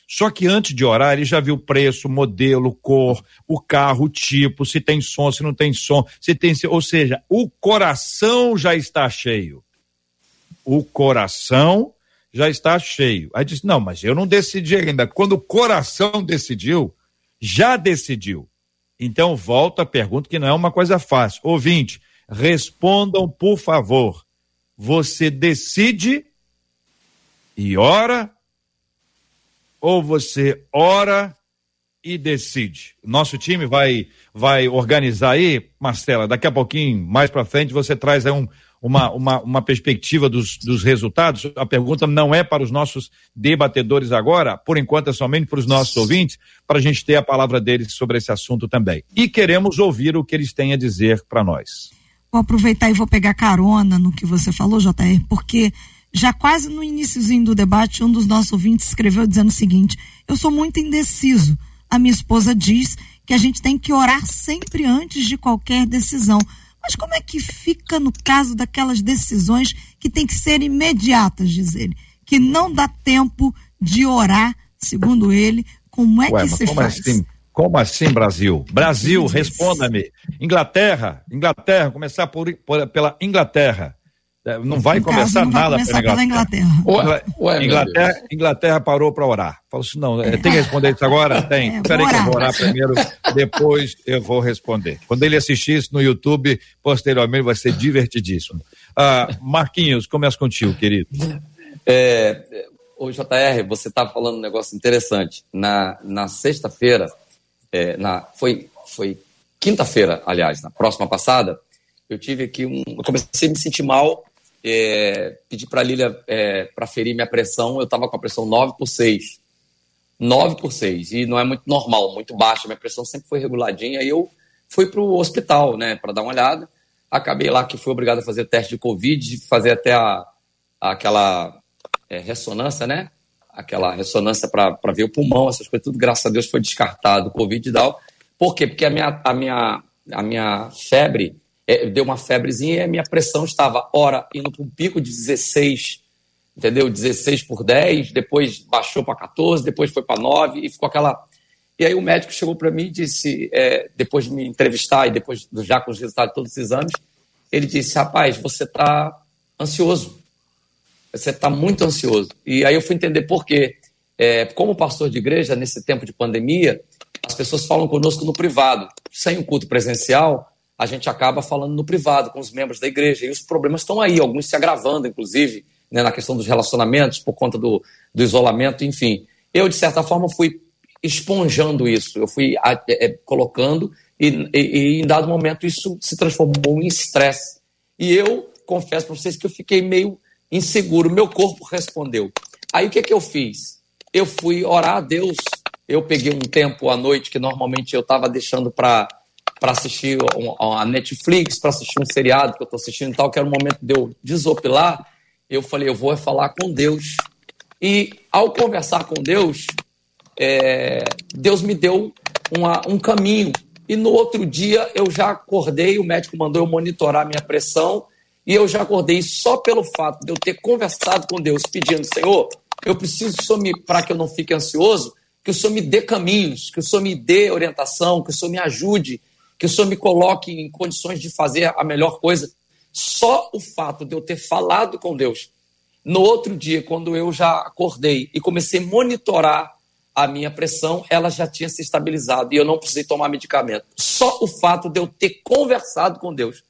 Só que antes de orar, ele já viu o preço, modelo, cor, o carro, o tipo, se tem som, se não tem som, se tem. Ou seja, o coração já está cheio. O coração já está cheio. Aí disse: não, mas eu não decidi ainda. Quando o coração decidiu, já decidiu. Então volta a pergunta que não é uma coisa fácil. Ouvinte, respondam, por favor. Você decide e ora, ou você ora e decide? Nosso time vai vai organizar aí, Marcela, daqui a pouquinho, mais para frente, você traz aí um, uma, uma, uma perspectiva dos, dos resultados. A pergunta não é para os nossos debatedores agora, por enquanto é somente para os nossos ouvintes, para a gente ter a palavra deles sobre esse assunto também. E queremos ouvir o que eles têm a dizer para nós. Vou aproveitar e vou pegar carona no que você falou, JR, porque já quase no iníciozinho do debate, um dos nossos ouvintes escreveu dizendo o seguinte: Eu sou muito indeciso. A minha esposa diz que a gente tem que orar sempre antes de qualquer decisão. Mas como é que fica no caso daquelas decisões que tem que ser imediatas, diz ele? Que não dá tempo de orar, segundo ele. Como é Ué, que se faz? Assim? Como assim, Brasil? Brasil, responda-me. Inglaterra, Inglaterra, começar por, por, pela Inglaterra. É, não vai em começar não nada vai pela Inglaterra. Inglaterra. Ué, ué, Inglaterra, Inglaterra, parou para orar. Falou assim: não, é. tem que responder isso agora? Tem. É, Peraí que eu vou orar primeiro, depois eu vou responder. Quando ele assistir isso no YouTube, posteriormente vai ser divertidíssimo. Ah, Marquinhos, começa contigo, querido. É, o JR, você está falando um negócio interessante. Na, na sexta-feira, é, na, foi, foi quinta-feira, aliás, na próxima passada, eu tive aqui um. Eu comecei a me sentir mal, é, pedi para a Lília é, para ferir minha pressão, eu estava com a pressão 9 por 6. 9 por 6, e não é muito normal, muito baixa, minha pressão sempre foi reguladinha, e eu fui para o hospital, né, para dar uma olhada. Acabei lá que fui obrigado a fazer teste de Covid, fazer até a, aquela é, ressonância, né? aquela ressonância para ver o pulmão, essas coisas, tudo, graças a Deus, foi descartado, Covid e tal. Por quê? Porque a minha, a minha, a minha febre, é, deu uma febrezinha e a minha pressão estava, ora, indo para um pico de 16, entendeu? 16 por 10, depois baixou para 14, depois foi para 9 e ficou aquela. E aí o médico chegou para mim e disse, é, depois de me entrevistar e depois já com os resultados de todos os exames, ele disse: rapaz, você está ansioso você está muito ansioso. E aí eu fui entender por quê. É, como pastor de igreja, nesse tempo de pandemia, as pessoas falam conosco no privado. Sem o culto presencial, a gente acaba falando no privado com os membros da igreja. E os problemas estão aí, alguns se agravando, inclusive, né, na questão dos relacionamentos, por conta do, do isolamento, enfim. Eu, de certa forma, fui esponjando isso, eu fui é, colocando, e, e, e, em dado momento isso se transformou em estresse. E eu confesso para vocês que eu fiquei meio inseguro, meu corpo respondeu. Aí o que, que eu fiz? Eu fui orar a Deus. Eu peguei um tempo à noite que normalmente eu estava deixando para para assistir a Netflix, para assistir um seriado que eu estou assistindo e tal, que era o momento de eu desopilar, eu falei, eu vou falar com Deus. E ao conversar com Deus, é, Deus me deu uma, um caminho. E no outro dia eu já acordei, o médico mandou eu monitorar minha pressão, e eu já acordei só pelo fato de eu ter conversado com Deus, pedindo, Senhor, eu preciso que o Senhor me, para que eu não fique ansioso, que o Senhor me dê caminhos, que o Senhor me dê orientação, que o Senhor me ajude que o Senhor me coloque em condições de fazer a melhor coisa. Só o fato de eu ter falado com Deus. No outro dia, quando eu já acordei e comecei a monitorar a minha pressão, ela já tinha se estabilizado e eu não precisei tomar medicamento. Só o fato de eu ter conversado com Deus.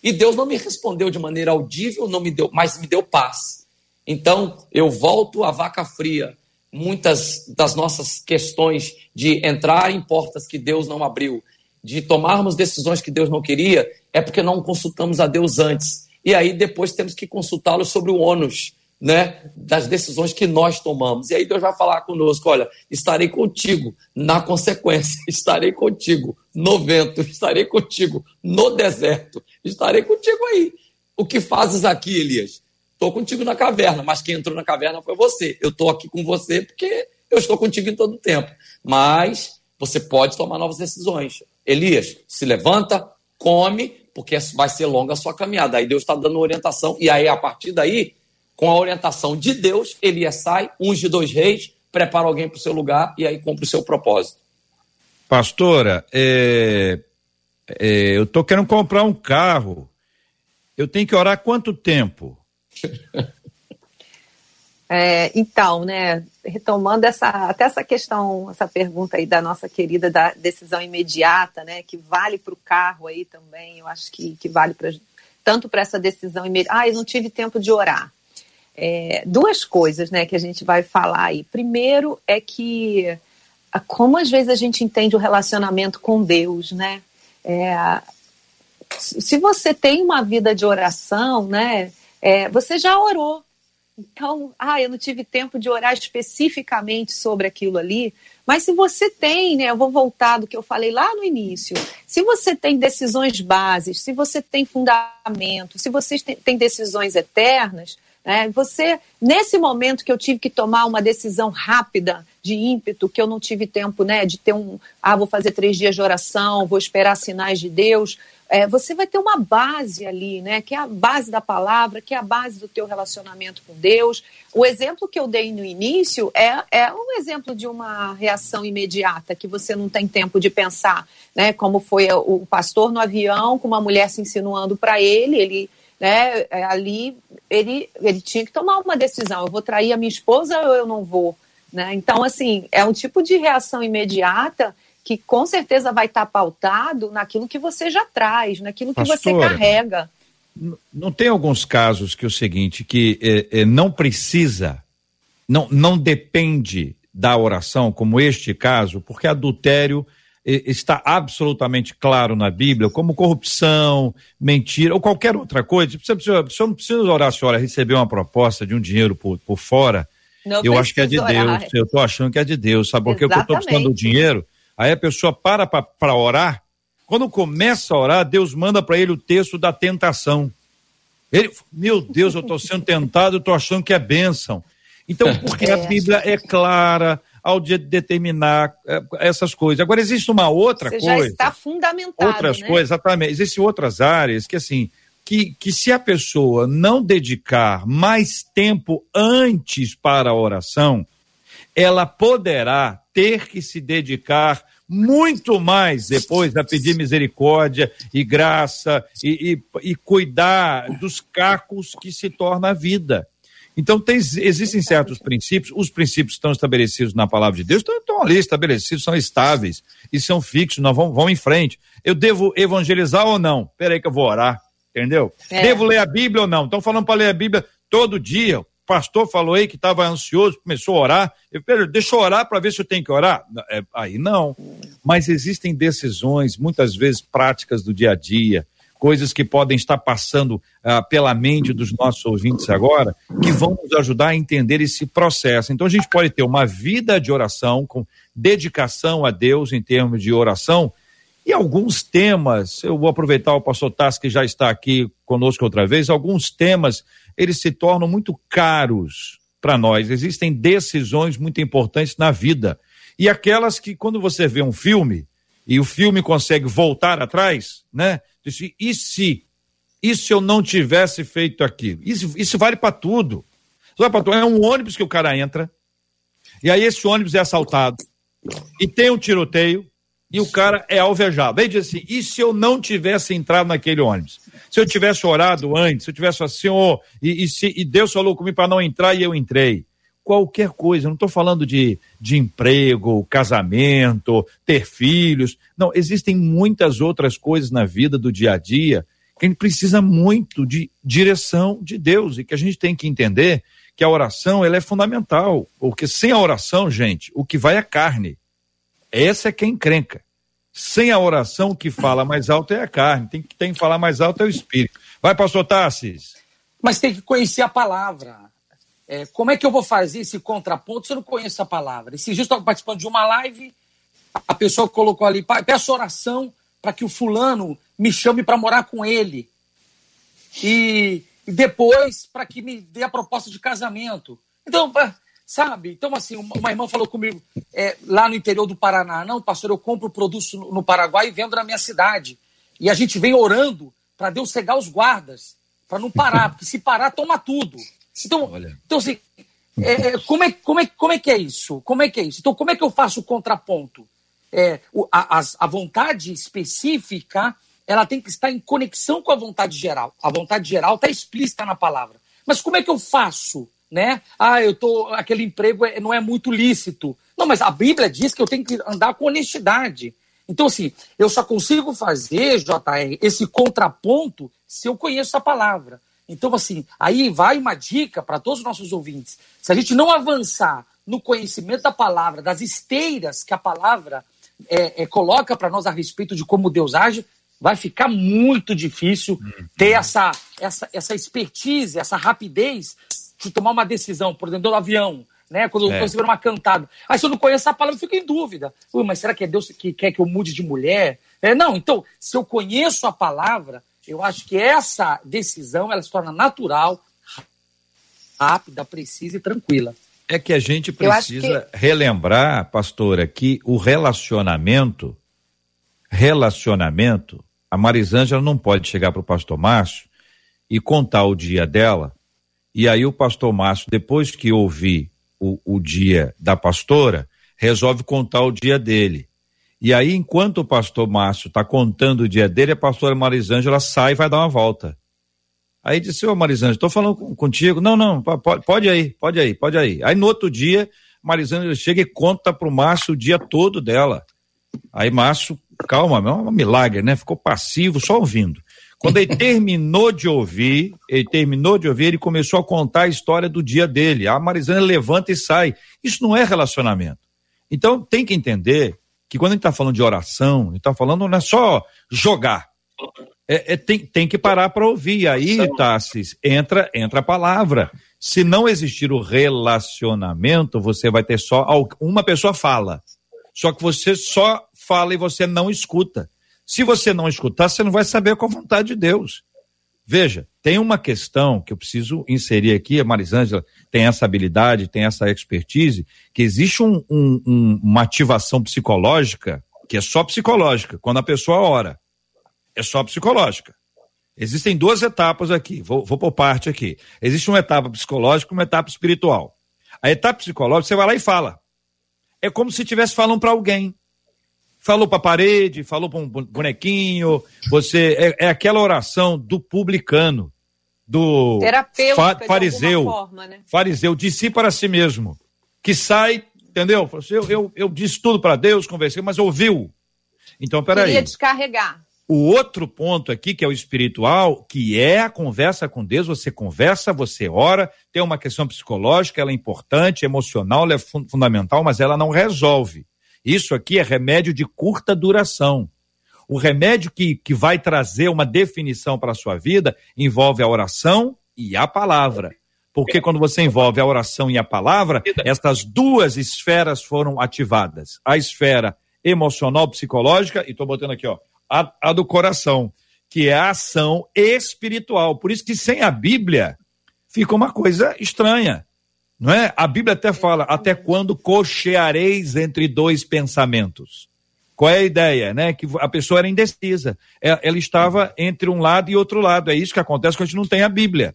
E Deus não me respondeu de maneira audível, não me deu, mas me deu paz. Então, eu volto à vaca fria. Muitas das nossas questões de entrar em portas que Deus não abriu, de tomarmos decisões que Deus não queria, é porque não consultamos a Deus antes. E aí depois temos que consultá-lo sobre o ônus, né, das decisões que nós tomamos. E aí Deus vai falar conosco, olha, estarei contigo na consequência, [LAUGHS] estarei contigo no vento, estarei contigo no deserto, estarei contigo aí. O que fazes aqui, Elias? Estou contigo na caverna, mas quem entrou na caverna foi você. Eu estou aqui com você porque eu estou contigo em todo o tempo. Mas você pode tomar novas decisões. Elias, se levanta, come, porque vai ser longa a sua caminhada. Aí Deus está dando orientação, e aí a partir daí, com a orientação de Deus, Elias sai, unge dois reis, prepara alguém para o seu lugar e aí cumpre o seu propósito. Pastora, é, é, eu estou querendo comprar um carro. Eu tenho que orar quanto tempo? [LAUGHS] É, então, né, retomando essa, até essa questão, essa pergunta aí da nossa querida da decisão imediata, né, que vale para o carro aí também, eu acho que, que vale pra, tanto para essa decisão imediata. Ah, eu não tive tempo de orar. É, duas coisas, né, que a gente vai falar aí. Primeiro é que como às vezes a gente entende o relacionamento com Deus, né? É, se você tem uma vida de oração, né, é, você já orou, então, ah, eu não tive tempo de orar especificamente sobre aquilo ali. Mas se você tem, né, eu vou voltar do que eu falei lá no início. Se você tem decisões bases, se você tem fundamento, se você tem decisões eternas, né, você, nesse momento que eu tive que tomar uma decisão rápida, de ímpeto, que eu não tive tempo né, de ter um, ah, vou fazer três dias de oração, vou esperar sinais de Deus é, você vai ter uma base ali, né? Que é a base da palavra, que é a base do teu relacionamento com Deus. O exemplo que eu dei no início é, é um exemplo de uma reação imediata, que você não tem tempo de pensar, né? Como foi o pastor no avião, com uma mulher se insinuando para ele, ele né, é, ali ele, ele tinha que tomar uma decisão, eu vou trair a minha esposa ou eu não vou? Né? Então, assim, é um tipo de reação imediata que com certeza vai estar pautado naquilo que você já traz, naquilo que Pastora, você carrega. Não tem alguns casos que é o seguinte, que é, é, não precisa, não, não depende da oração, como este caso, porque adultério é, está absolutamente claro na Bíblia, como corrupção, mentira ou qualquer outra coisa. Você, precisa, você não precisa orar senhora receber uma proposta de um dinheiro por, por fora. Não eu acho que é de orar. Deus. Eu estou achando que é de Deus, sabe? Porque Exatamente. eu estou buscando o dinheiro Aí a pessoa para para orar. Quando começa a orar, Deus manda para ele o texto da tentação. Ele, meu Deus, eu estou sendo tentado, eu estou achando que é bênção. Então, [LAUGHS] porque é. a Bíblia é clara ao de determinar é, essas coisas. Agora, existe uma outra Você coisa. Já está fundamentado. Outras né? coisas, exatamente. Existem outras áreas que, assim, que, que se a pessoa não dedicar mais tempo antes para a oração, ela poderá ter que se dedicar muito mais depois a pedir misericórdia e graça e, e, e cuidar dos cacos que se torna a vida. Então, tem, existem certos princípios, os princípios estão estabelecidos na palavra de Deus, estão, estão ali estabelecidos, são estáveis e são fixos, nós vamos, vamos em frente. Eu devo evangelizar ou não? Peraí que eu vou orar, entendeu? É. Devo ler a Bíblia ou não? Estão falando para ler a Bíblia todo dia. Pastor falou aí que estava ansioso, começou a orar. Eu, deixa eu orar para ver se eu tenho que orar. É, aí não. Mas existem decisões, muitas vezes práticas do dia a dia, coisas que podem estar passando ah, pela mente dos nossos ouvintes agora, que vão nos ajudar a entender esse processo. Então a gente pode ter uma vida de oração, com dedicação a Deus em termos de oração, e alguns temas, eu vou aproveitar o pastor Tassi que já está aqui conosco outra vez, alguns temas, eles se tornam muito caros para nós. Existem decisões muito importantes na vida. E aquelas que, quando você vê um filme, e o filme consegue voltar atrás, né? Disse, e se? E se eu não tivesse feito aquilo? Isso, isso vale para tudo. É um ônibus que o cara entra, e aí esse ônibus é assaltado, e tem um tiroteio, e o cara é alvejado. Aí diz assim: e se eu não tivesse entrado naquele ônibus? Se eu tivesse orado antes, se eu tivesse assim, Senhor, e, e, se, e Deus falou comigo para não entrar e eu entrei qualquer coisa. Eu não estou falando de, de emprego, casamento, ter filhos. Não, existem muitas outras coisas na vida do dia a dia que a gente precisa muito de direção de Deus e que a gente tem que entender que a oração ela é fundamental, porque sem a oração, gente, o que vai é carne. Essa é quem crenca. Sem a oração, que fala mais alto é a carne, tem que tem que falar mais alto é o espírito. Vai, pastor Tassis. Mas tem que conhecer a palavra. É, como é que eu vou fazer esse contraponto se eu não conheço a palavra? Esse dia eu estava participando de uma live, a pessoa colocou ali, peço oração para que o fulano me chame para morar com ele. E, e depois para que me dê a proposta de casamento. Então, sabe? Então, assim, uma irmã falou comigo é, lá no interior do Paraná: não, pastor, eu compro produtos no, no Paraguai e vendo na minha cidade. E a gente vem orando para Deus cegar os guardas, para não parar, porque se parar, toma tudo. Então, então assim, é, é, como, é, como, é, como é que é isso? Como é que é isso? Então, como é que eu faço o contraponto? É, o, a, a vontade específica ela tem que estar em conexão com a vontade geral. A vontade geral está explícita na palavra. Mas como é que eu faço? Né? Ah, eu tô. aquele emprego é, não é muito lícito. Não, mas a Bíblia diz que eu tenho que andar com honestidade. Então, assim, eu só consigo fazer, JR, esse contraponto se eu conheço a palavra. Então, assim, aí vai uma dica para todos os nossos ouvintes. Se a gente não avançar no conhecimento da palavra, das esteiras que a palavra é, é, coloca para nós a respeito de como Deus age, vai ficar muito difícil ter essa, essa, essa expertise, essa rapidez de tomar uma decisão, por exemplo, do avião, né? Quando é. você vê uma cantada. Aí se eu não conheço a palavra, eu fico em dúvida. Ui, mas será que é Deus que quer que eu mude de mulher? É, não, então, se eu conheço a palavra, eu acho que essa decisão ela se torna natural, rápida, precisa e tranquila. É que a gente precisa que... relembrar, pastora, que o relacionamento, relacionamento, a Marisângela não pode chegar para o pastor Márcio e contar o dia dela, e aí o pastor Márcio, depois que ouvir o, o dia da pastora, resolve contar o dia dele. E aí, enquanto o pastor Márcio está contando o dia dele, a pastora Marisângela sai e vai dar uma volta. Aí disse, ô Marisângela, estou falando contigo. Não, não, pode, pode aí, pode aí, pode aí. Aí no outro dia, Marisângela chega e conta pro Márcio o dia todo dela. Aí Márcio, calma, é um milagre, né? Ficou passivo, só ouvindo. Quando ele terminou de ouvir, ele terminou de ouvir, ele começou a contar a história do dia dele. A Marisângela levanta e sai. Isso não é relacionamento. Então tem que entender que quando a gente está falando de oração, a gente está falando não é só jogar. É, é tem, tem que parar para ouvir. E aí, Tassis, entra, entra a palavra. Se não existir o relacionamento, você vai ter só. Uma pessoa fala. Só que você só fala e você não escuta. Se você não escutar, você não vai saber qual a vontade de Deus. Veja, tem uma questão que eu preciso inserir aqui, a Marisângela tem essa habilidade, tem essa expertise, que existe um, um, um, uma ativação psicológica que é só psicológica, quando a pessoa ora. É só psicológica. Existem duas etapas aqui, vou, vou por parte aqui. Existe uma etapa psicológica e uma etapa espiritual. A etapa psicológica, você vai lá e fala. É como se estivesse falando para alguém falou para a parede, falou para um bonequinho, você é, é, aquela oração do publicano. do fa fariseu, forma, né? fariseu de si para si mesmo, que sai, entendeu? Assim, eu, eu, eu disse tudo para Deus, conversei, mas ouviu. Então, peraí. Queria descarregar. O outro ponto aqui, que é o espiritual, que é a conversa com Deus, você conversa, você ora, tem uma questão psicológica, ela é importante, emocional, ela é fun fundamental, mas ela não resolve. Isso aqui é remédio de curta duração. O remédio que, que vai trazer uma definição para a sua vida envolve a oração e a palavra. Porque quando você envolve a oração e a palavra, essas duas esferas foram ativadas. A esfera emocional, psicológica, e estou botando aqui, ó, a, a do coração, que é a ação espiritual. Por isso que sem a Bíblia fica uma coisa estranha. Não é? A Bíblia até fala: até quando cocheareis entre dois pensamentos? Qual é a ideia, né? Que a pessoa era indecisa. É, ela estava entre um lado e outro lado. É isso que acontece quando a gente não tem a Bíblia.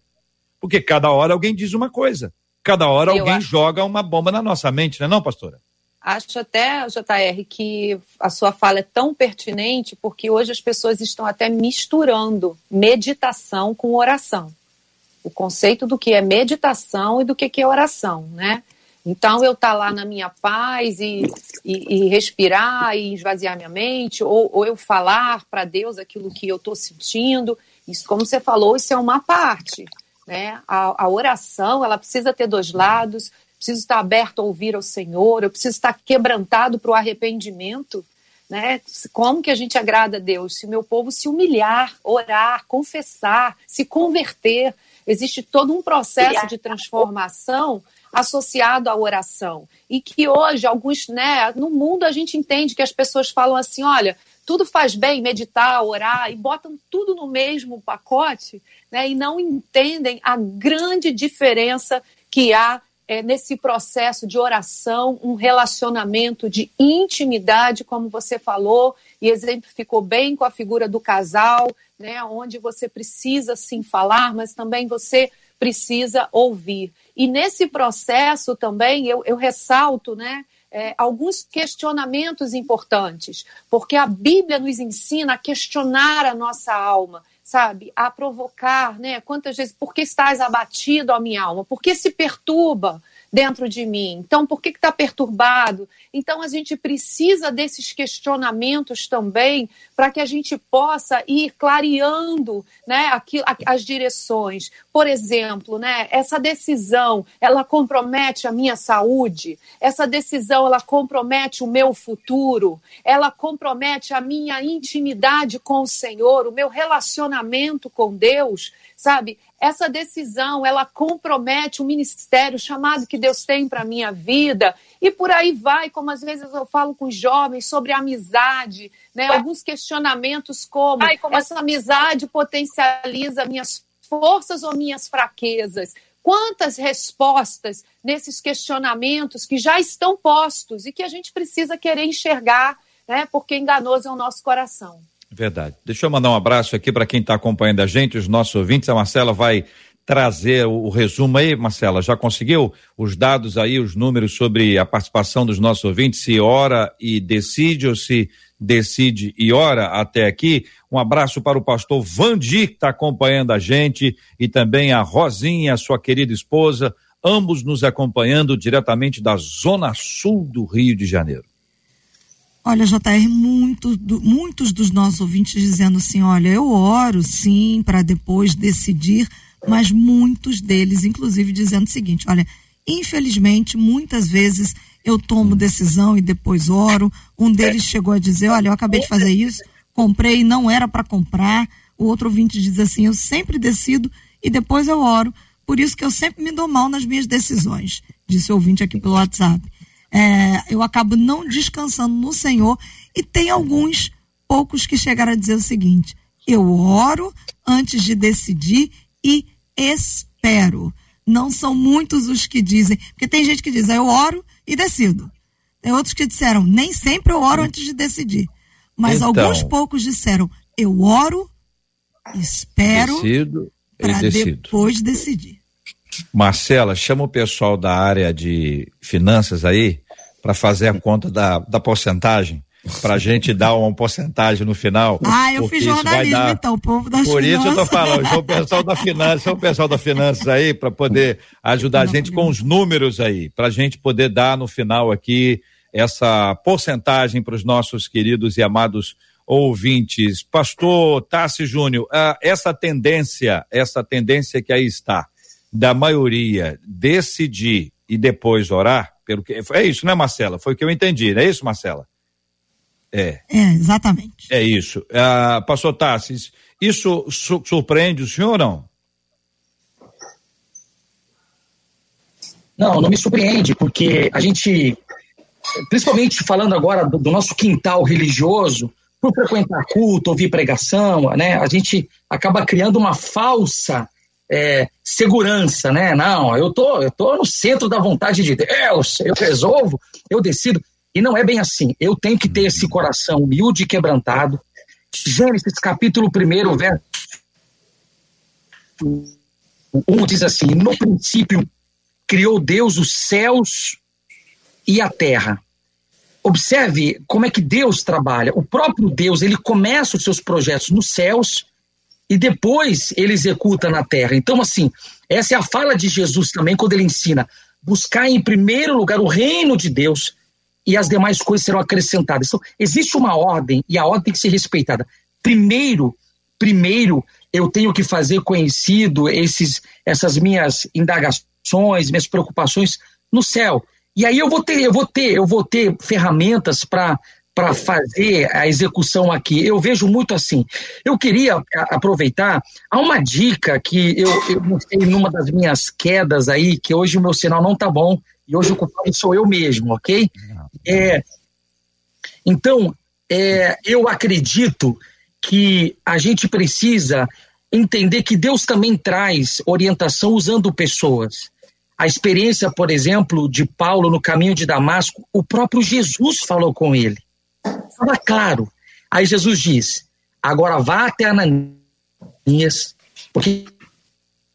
Porque cada hora alguém diz uma coisa. Cada hora Eu alguém acho... joga uma bomba na nossa mente, não é não, pastora? Acho até, JR, que a sua fala é tão pertinente porque hoje as pessoas estão até misturando meditação com oração. O conceito do que é meditação e do que é oração, né? Então, eu estar tá lá na minha paz e, e, e, respirar e esvaziar minha mente, ou, ou eu falar para Deus aquilo que eu estou sentindo, isso, como você falou, isso é uma parte. Né? A, a oração, ela precisa ter dois lados, preciso estar aberto a ouvir ao Senhor, eu preciso estar quebrantado para o arrependimento. Né? Como que a gente agrada a Deus? Se o meu povo se humilhar, orar, confessar, se converter. Existe todo um processo de transformação associado à oração. E que hoje, alguns, né, no mundo a gente entende que as pessoas falam assim: olha, tudo faz bem, meditar, orar, e botam tudo no mesmo pacote, né, e não entendem a grande diferença que há é, nesse processo de oração, um relacionamento de intimidade, como você falou, e exemplificou bem com a figura do casal, né, onde você precisa sim falar, mas também você precisa ouvir. E nesse processo também eu, eu ressalto, né, é, alguns questionamentos importantes, porque a Bíblia nos ensina a questionar a nossa alma, sabe? A provocar, né? Quantas vezes, por que estás abatido, a minha alma? Por que se perturba? Dentro de mim? Então, por que está perturbado? Então, a gente precisa desses questionamentos também para que a gente possa ir clareando né, aqui, as direções. Por exemplo, né, essa decisão, ela compromete a minha saúde? Essa decisão, ela compromete o meu futuro? Ela compromete a minha intimidade com o Senhor, o meu relacionamento com Deus? Sabe? Essa decisão ela compromete o ministério, o chamado que Deus tem para a minha vida, e por aí vai, como às vezes eu falo com jovens sobre amizade, né? alguns questionamentos como, Ai, como essa amizade potencializa minhas forças ou minhas fraquezas. Quantas respostas nesses questionamentos que já estão postos e que a gente precisa querer enxergar, né? porque enganoso é o nosso coração. Verdade. Deixa eu mandar um abraço aqui para quem está acompanhando a gente, os nossos ouvintes. A Marcela vai trazer o, o, resumo aí, Marcela. Já conseguiu os dados aí, os números sobre a participação dos nossos ouvintes, se ora e decide ou se decide e ora até aqui. Um abraço para o pastor Vandi, que está acompanhando a gente, e também a Rosinha, sua querida esposa, ambos nos acompanhando diretamente da Zona Sul do Rio de Janeiro. Olha, JR, muito, do, muitos dos nossos ouvintes dizendo assim: olha, eu oro sim para depois decidir, mas muitos deles, inclusive, dizendo o seguinte: olha, infelizmente, muitas vezes eu tomo decisão e depois oro. Um deles chegou a dizer: olha, eu acabei de fazer isso, comprei não era para comprar. O outro ouvinte diz assim: eu sempre decido e depois eu oro. Por isso que eu sempre me dou mal nas minhas decisões, disse o ouvinte aqui pelo WhatsApp é, eu acabo não descansando no Senhor. E tem alguns poucos que chegaram a dizer o seguinte: eu oro antes de decidir e espero. Não são muitos os que dizem, porque tem gente que diz, eu oro e decido. Tem outros que disseram, nem sempre eu oro antes de decidir. Mas então, alguns poucos disseram, eu oro, espero para depois decidir. Marcela, chama o pessoal da área de finanças aí para fazer a conta da, da porcentagem, para a gente dar uma porcentagem no final. Ah, eu fiz jornalismo, dar... então, o povo das Por finanças. isso eu tô falando, sou o pessoal da finanças, sou o pessoal da finanças aí, para poder ajudar a gente com os números aí, para a gente poder dar no final aqui essa porcentagem para os nossos queridos e amados ouvintes. Pastor Tassi Júnior, ah, essa tendência, essa tendência que aí está, da maioria decidir e depois orar, pelo que é isso, né, Marcela? Foi o que eu entendi, não é isso, Marcela? É. É, exatamente. É isso. Ah, pastor Tassis, isso su surpreende o senhor ou não? Não, não me surpreende, porque a gente, principalmente falando agora do, do nosso quintal religioso, por frequentar culto, ouvir pregação, né, a gente acaba criando uma falsa é, segurança, né? Não, eu tô, eu tô no centro da vontade de Deus, eu resolvo, eu decido. E não é bem assim. Eu tenho que ter esse coração humilde e quebrantado. Gênesis capítulo 1, verso 1 diz assim: No princípio criou Deus os céus e a terra. Observe como é que Deus trabalha. O próprio Deus, ele começa os seus projetos nos céus e depois ele executa na terra. Então, assim, essa é a fala de Jesus também quando ele ensina: buscar em primeiro lugar o reino de Deus e as demais coisas serão acrescentadas. Então, existe uma ordem e a ordem tem que ser respeitada. Primeiro, primeiro eu tenho que fazer conhecido esses, essas minhas indagações, minhas preocupações no céu. E aí eu vou ter, eu vou ter, eu vou ter ferramentas para para fazer a execução aqui. Eu vejo muito assim. Eu queria aproveitar, há uma dica que eu, eu mostrei numa das minhas quedas aí, que hoje o meu sinal não tá bom, e hoje o culpado sou eu mesmo, ok? É, então, é, eu acredito que a gente precisa entender que Deus também traz orientação usando pessoas. A experiência, por exemplo, de Paulo no caminho de Damasco, o próprio Jesus falou com ele. Fala claro. Aí Jesus diz: agora vá até Ananias, porque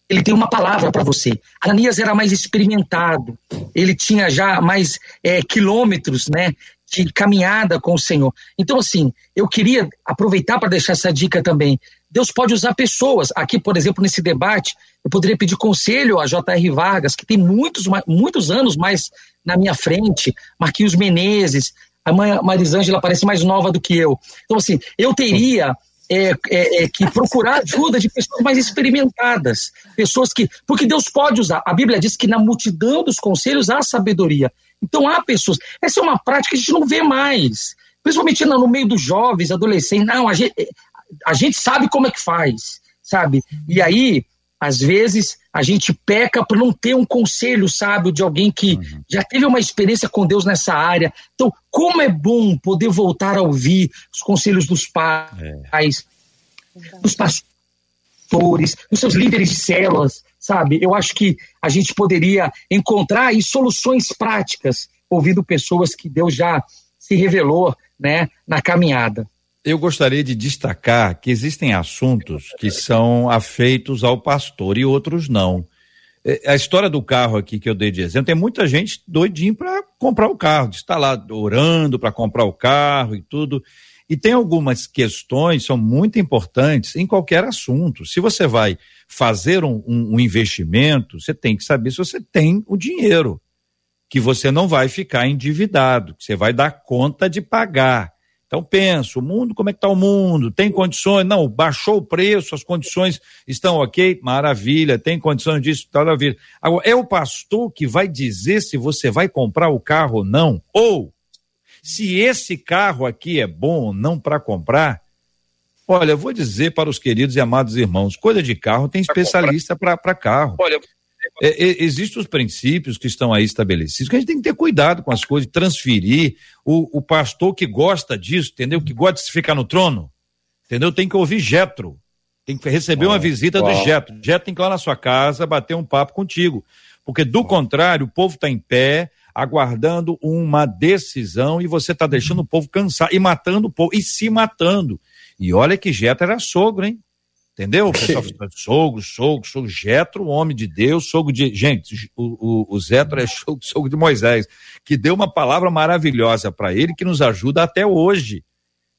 ele tem uma palavra para você. Ananias era mais experimentado, ele tinha já mais é, quilômetros, né, de caminhada com o Senhor. Então, assim, eu queria aproveitar para deixar essa dica também. Deus pode usar pessoas. Aqui, por exemplo, nesse debate, eu poderia pedir conselho a J.R. Vargas, que tem muitos, muitos anos mais na minha frente, Marquinhos Menezes, a mãe Marisângela parece mais nova do que eu. Então, assim, eu teria é, é, é, que procurar ajuda de pessoas mais experimentadas, pessoas que. Porque Deus pode usar. A Bíblia diz que na multidão dos conselhos há sabedoria. Então há pessoas. Essa é uma prática que a gente não vê mais. Principalmente no meio dos jovens, adolescentes. Não, a gente, a gente sabe como é que faz, sabe? E aí, às vezes, a gente peca por não ter um conselho sábio de alguém que uhum. já teve uma experiência com Deus nessa área. Então, como é bom poder voltar a ouvir os conselhos dos pais, é. dos pastores, dos seus líderes de células, sabe? Eu acho que a gente poderia encontrar aí soluções práticas ouvindo pessoas que Deus já se revelou, né, na caminhada. Eu gostaria de destacar que existem assuntos que são afeitos ao pastor e outros não. É, a história do carro aqui que eu dei de exemplo, tem muita gente doidinho para comprar o carro, está lá orando para comprar o carro e tudo. E tem algumas questões são muito importantes em qualquer assunto. Se você vai fazer um, um, um investimento, você tem que saber se você tem o dinheiro, que você não vai ficar endividado, que você vai dar conta de pagar então penso, o mundo, como é que está o mundo? Tem condições? Não, baixou o preço, as condições estão ok? Maravilha, tem condições disso, maravilha. Agora, é o pastor que vai dizer se você vai comprar o carro ou não? Ou, se esse carro aqui é bom ou não para comprar? Olha, eu vou dizer para os queridos e amados irmãos, coisa de carro tem especialista para carro. Olha, é, é, existem os princípios que estão aí estabelecidos, que a gente tem que ter cuidado com as coisas, transferir. O, o pastor que gosta disso, entendeu? Que gosta de ficar no trono, entendeu? Tem que ouvir Jetro. Tem que receber uma visita do Jetro. Jetro tem que ir lá na sua casa bater um papo contigo. Porque, do contrário, o povo está em pé, aguardando uma decisão e você está deixando o povo cansar e matando o povo e se matando. E olha que Jetro era sogro, hein? Entendeu? O pessoal fala, sogro, sogro, sogro, Jetro, homem de Deus, sogro de. Gente, o, o, o Zetro é [LAUGHS] sogro, sogro de Moisés, que deu uma palavra maravilhosa para ele que nos ajuda até hoje.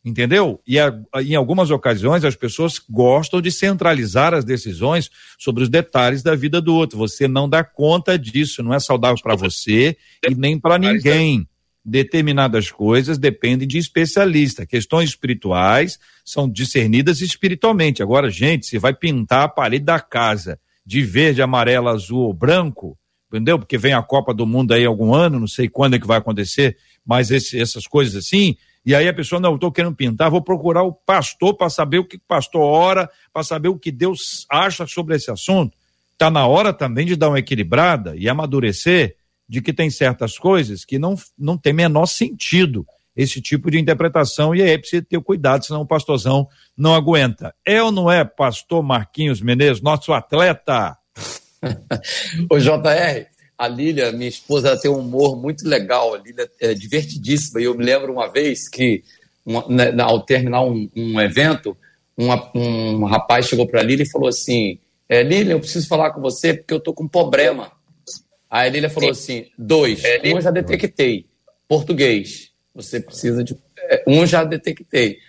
Entendeu? E a, em algumas ocasiões as pessoas gostam de centralizar as decisões sobre os detalhes da vida do outro. Você não dá conta disso, não é saudável para você e nem para ninguém determinadas coisas dependem de especialista. Questões espirituais são discernidas espiritualmente. Agora, gente, se vai pintar a parede da casa de verde, amarelo, azul ou branco, entendeu? Porque vem a Copa do Mundo aí algum ano, não sei quando é que vai acontecer, mas esse, essas coisas assim. E aí a pessoa, não, eu estou querendo pintar, vou procurar o pastor para saber o que o pastor ora, para saber o que Deus acha sobre esse assunto. Está na hora também de dar uma equilibrada e amadurecer de que tem certas coisas que não, não tem menor sentido esse tipo de interpretação e aí precisa ter cuidado, senão o pastorzão não aguenta. É ou não é, pastor Marquinhos Menezes, nosso atleta? [LAUGHS] Ô JR, a Lília, minha esposa, ela tem um humor muito legal, a Lília é divertidíssima, e eu me lembro uma vez que, uma, né, ao terminar um, um evento, uma, um rapaz chegou para a Lília e falou assim, é, Lília, eu preciso falar com você porque eu estou com problema. Aí a Lília falou Sim. assim: dois. Um eu já detectei. Português. Você precisa de. É, um já detectei.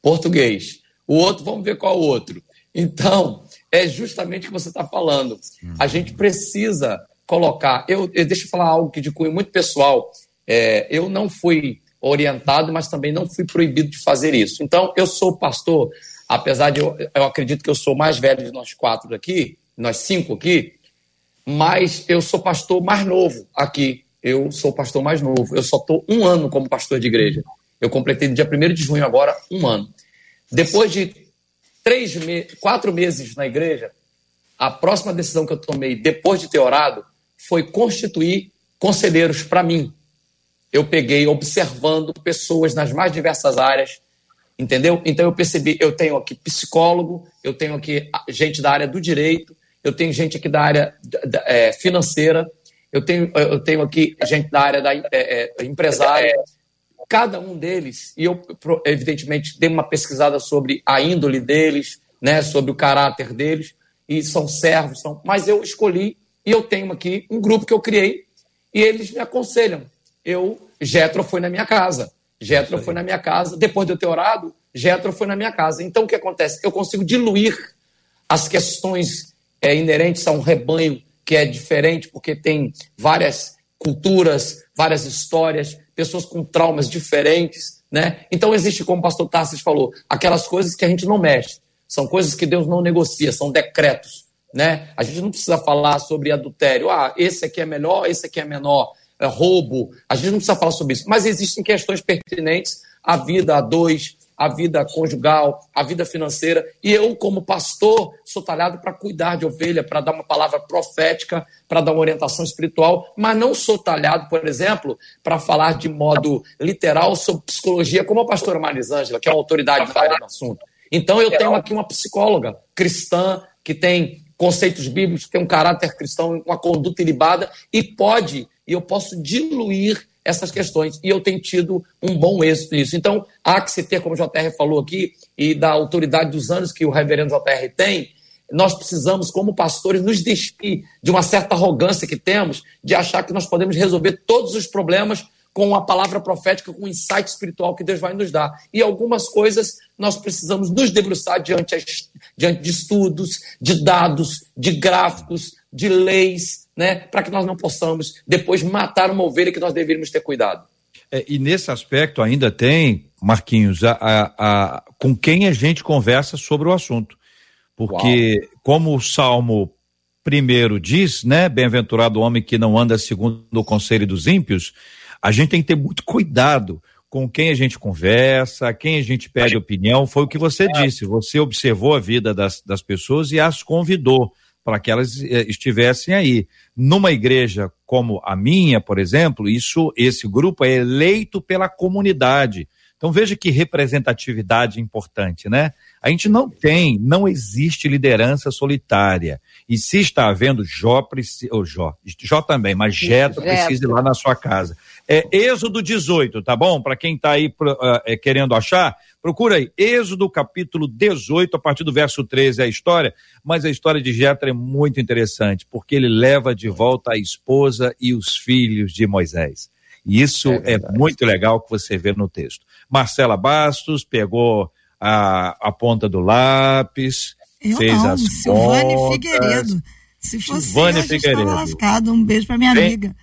Português. O outro, vamos ver qual é o outro. Então, é justamente o que você está falando. A gente precisa colocar. Eu, eu deixa eu falar algo que de cunho muito pessoal. É, eu não fui orientado, mas também não fui proibido de fazer isso. Então, eu sou pastor, apesar de eu, eu acredito que eu sou mais velho de nós quatro aqui, nós cinco aqui, mas eu sou pastor mais novo aqui. Eu sou pastor mais novo. Eu só estou um ano como pastor de igreja. Eu completei no dia 1 de junho agora um ano. Depois de três me quatro meses na igreja, a próxima decisão que eu tomei depois de ter orado foi constituir conselheiros para mim. Eu peguei observando pessoas nas mais diversas áreas, entendeu? Então eu percebi, eu tenho aqui psicólogo, eu tenho aqui gente da área do direito, eu tenho gente aqui da área é, financeira, eu tenho, eu tenho aqui gente da área da é, é, empresária. Cada um deles, e eu, evidentemente, dei uma pesquisada sobre a índole deles, né, sobre o caráter deles, e são servos, são, mas eu escolhi e eu tenho aqui um grupo que eu criei e eles me aconselham. Eu, Getro foi na minha casa. Getro foi na minha casa. Depois de eu ter orado, Getro foi na minha casa. Então o que acontece? Eu consigo diluir as questões é, inerentes a um rebanho que é diferente, porque tem várias culturas, várias histórias, pessoas com traumas diferentes, né? Então existe, como o pastor Tarsis falou, aquelas coisas que a gente não mexe, são coisas que Deus não negocia, são decretos, né? A gente não precisa falar sobre adultério, ah, esse aqui é melhor, esse aqui é menor, é roubo, a gente não precisa falar sobre isso, mas existem questões pertinentes à vida a dois, a vida conjugal, a vida financeira. E eu, como pastor, sou talhado para cuidar de ovelha, para dar uma palavra profética, para dar uma orientação espiritual, mas não sou talhado, por exemplo, para falar de modo literal sobre psicologia, como a pastora Marisângela, que é uma autoridade do assunto. Então, eu tenho aqui uma psicóloga cristã que tem conceitos bíblicos, tem um caráter cristão, uma conduta ilibada e pode, e eu posso diluir essas questões. E eu tenho tido um bom êxito nisso. Então, há que se ter, como o JR falou aqui, e da autoridade dos anos que o reverendo JR tem, nós precisamos, como pastores, nos despir de uma certa arrogância que temos de achar que nós podemos resolver todos os problemas com a palavra profética, com o insight espiritual que Deus vai nos dar. E algumas coisas nós precisamos nos debruçar diante, diante de estudos, de dados, de gráficos, de leis, né, para que nós não possamos depois matar uma ovelha que nós deveríamos ter cuidado. É, e nesse aspecto ainda tem, Marquinhos, a, a, a, com quem a gente conversa sobre o assunto. Porque, Uau. como o Salmo primeiro diz, né, bem-aventurado o homem que não anda segundo o conselho dos ímpios, a gente tem que ter muito cuidado com quem a gente conversa, quem a gente pede opinião. Foi o que você disse, você observou a vida das, das pessoas e as convidou para que elas eh, estivessem aí. Numa igreja como a minha, por exemplo, isso, esse grupo é eleito pela comunidade. Então veja que representatividade importante, né? A gente não tem, não existe liderança solitária. E se está havendo, Jó, ou Jó, Jó também, mas Jetro precisa ir lá na sua casa. É Êxodo 18, tá bom? Para quem está aí uh, é, querendo achar, procura aí. Êxodo capítulo 18, a partir do verso 13 é a história, mas a história de Jetro é muito interessante, porque ele leva de volta a esposa e os filhos de Moisés. E isso é, é muito legal que você vê no texto. Marcela Bastos pegou a, a ponta do lápis, eu fez não, as Silvane contas. Figueiredo. Se fosse Silvane eu, Figueiredo. lascado. Um beijo pra minha Vem- amiga.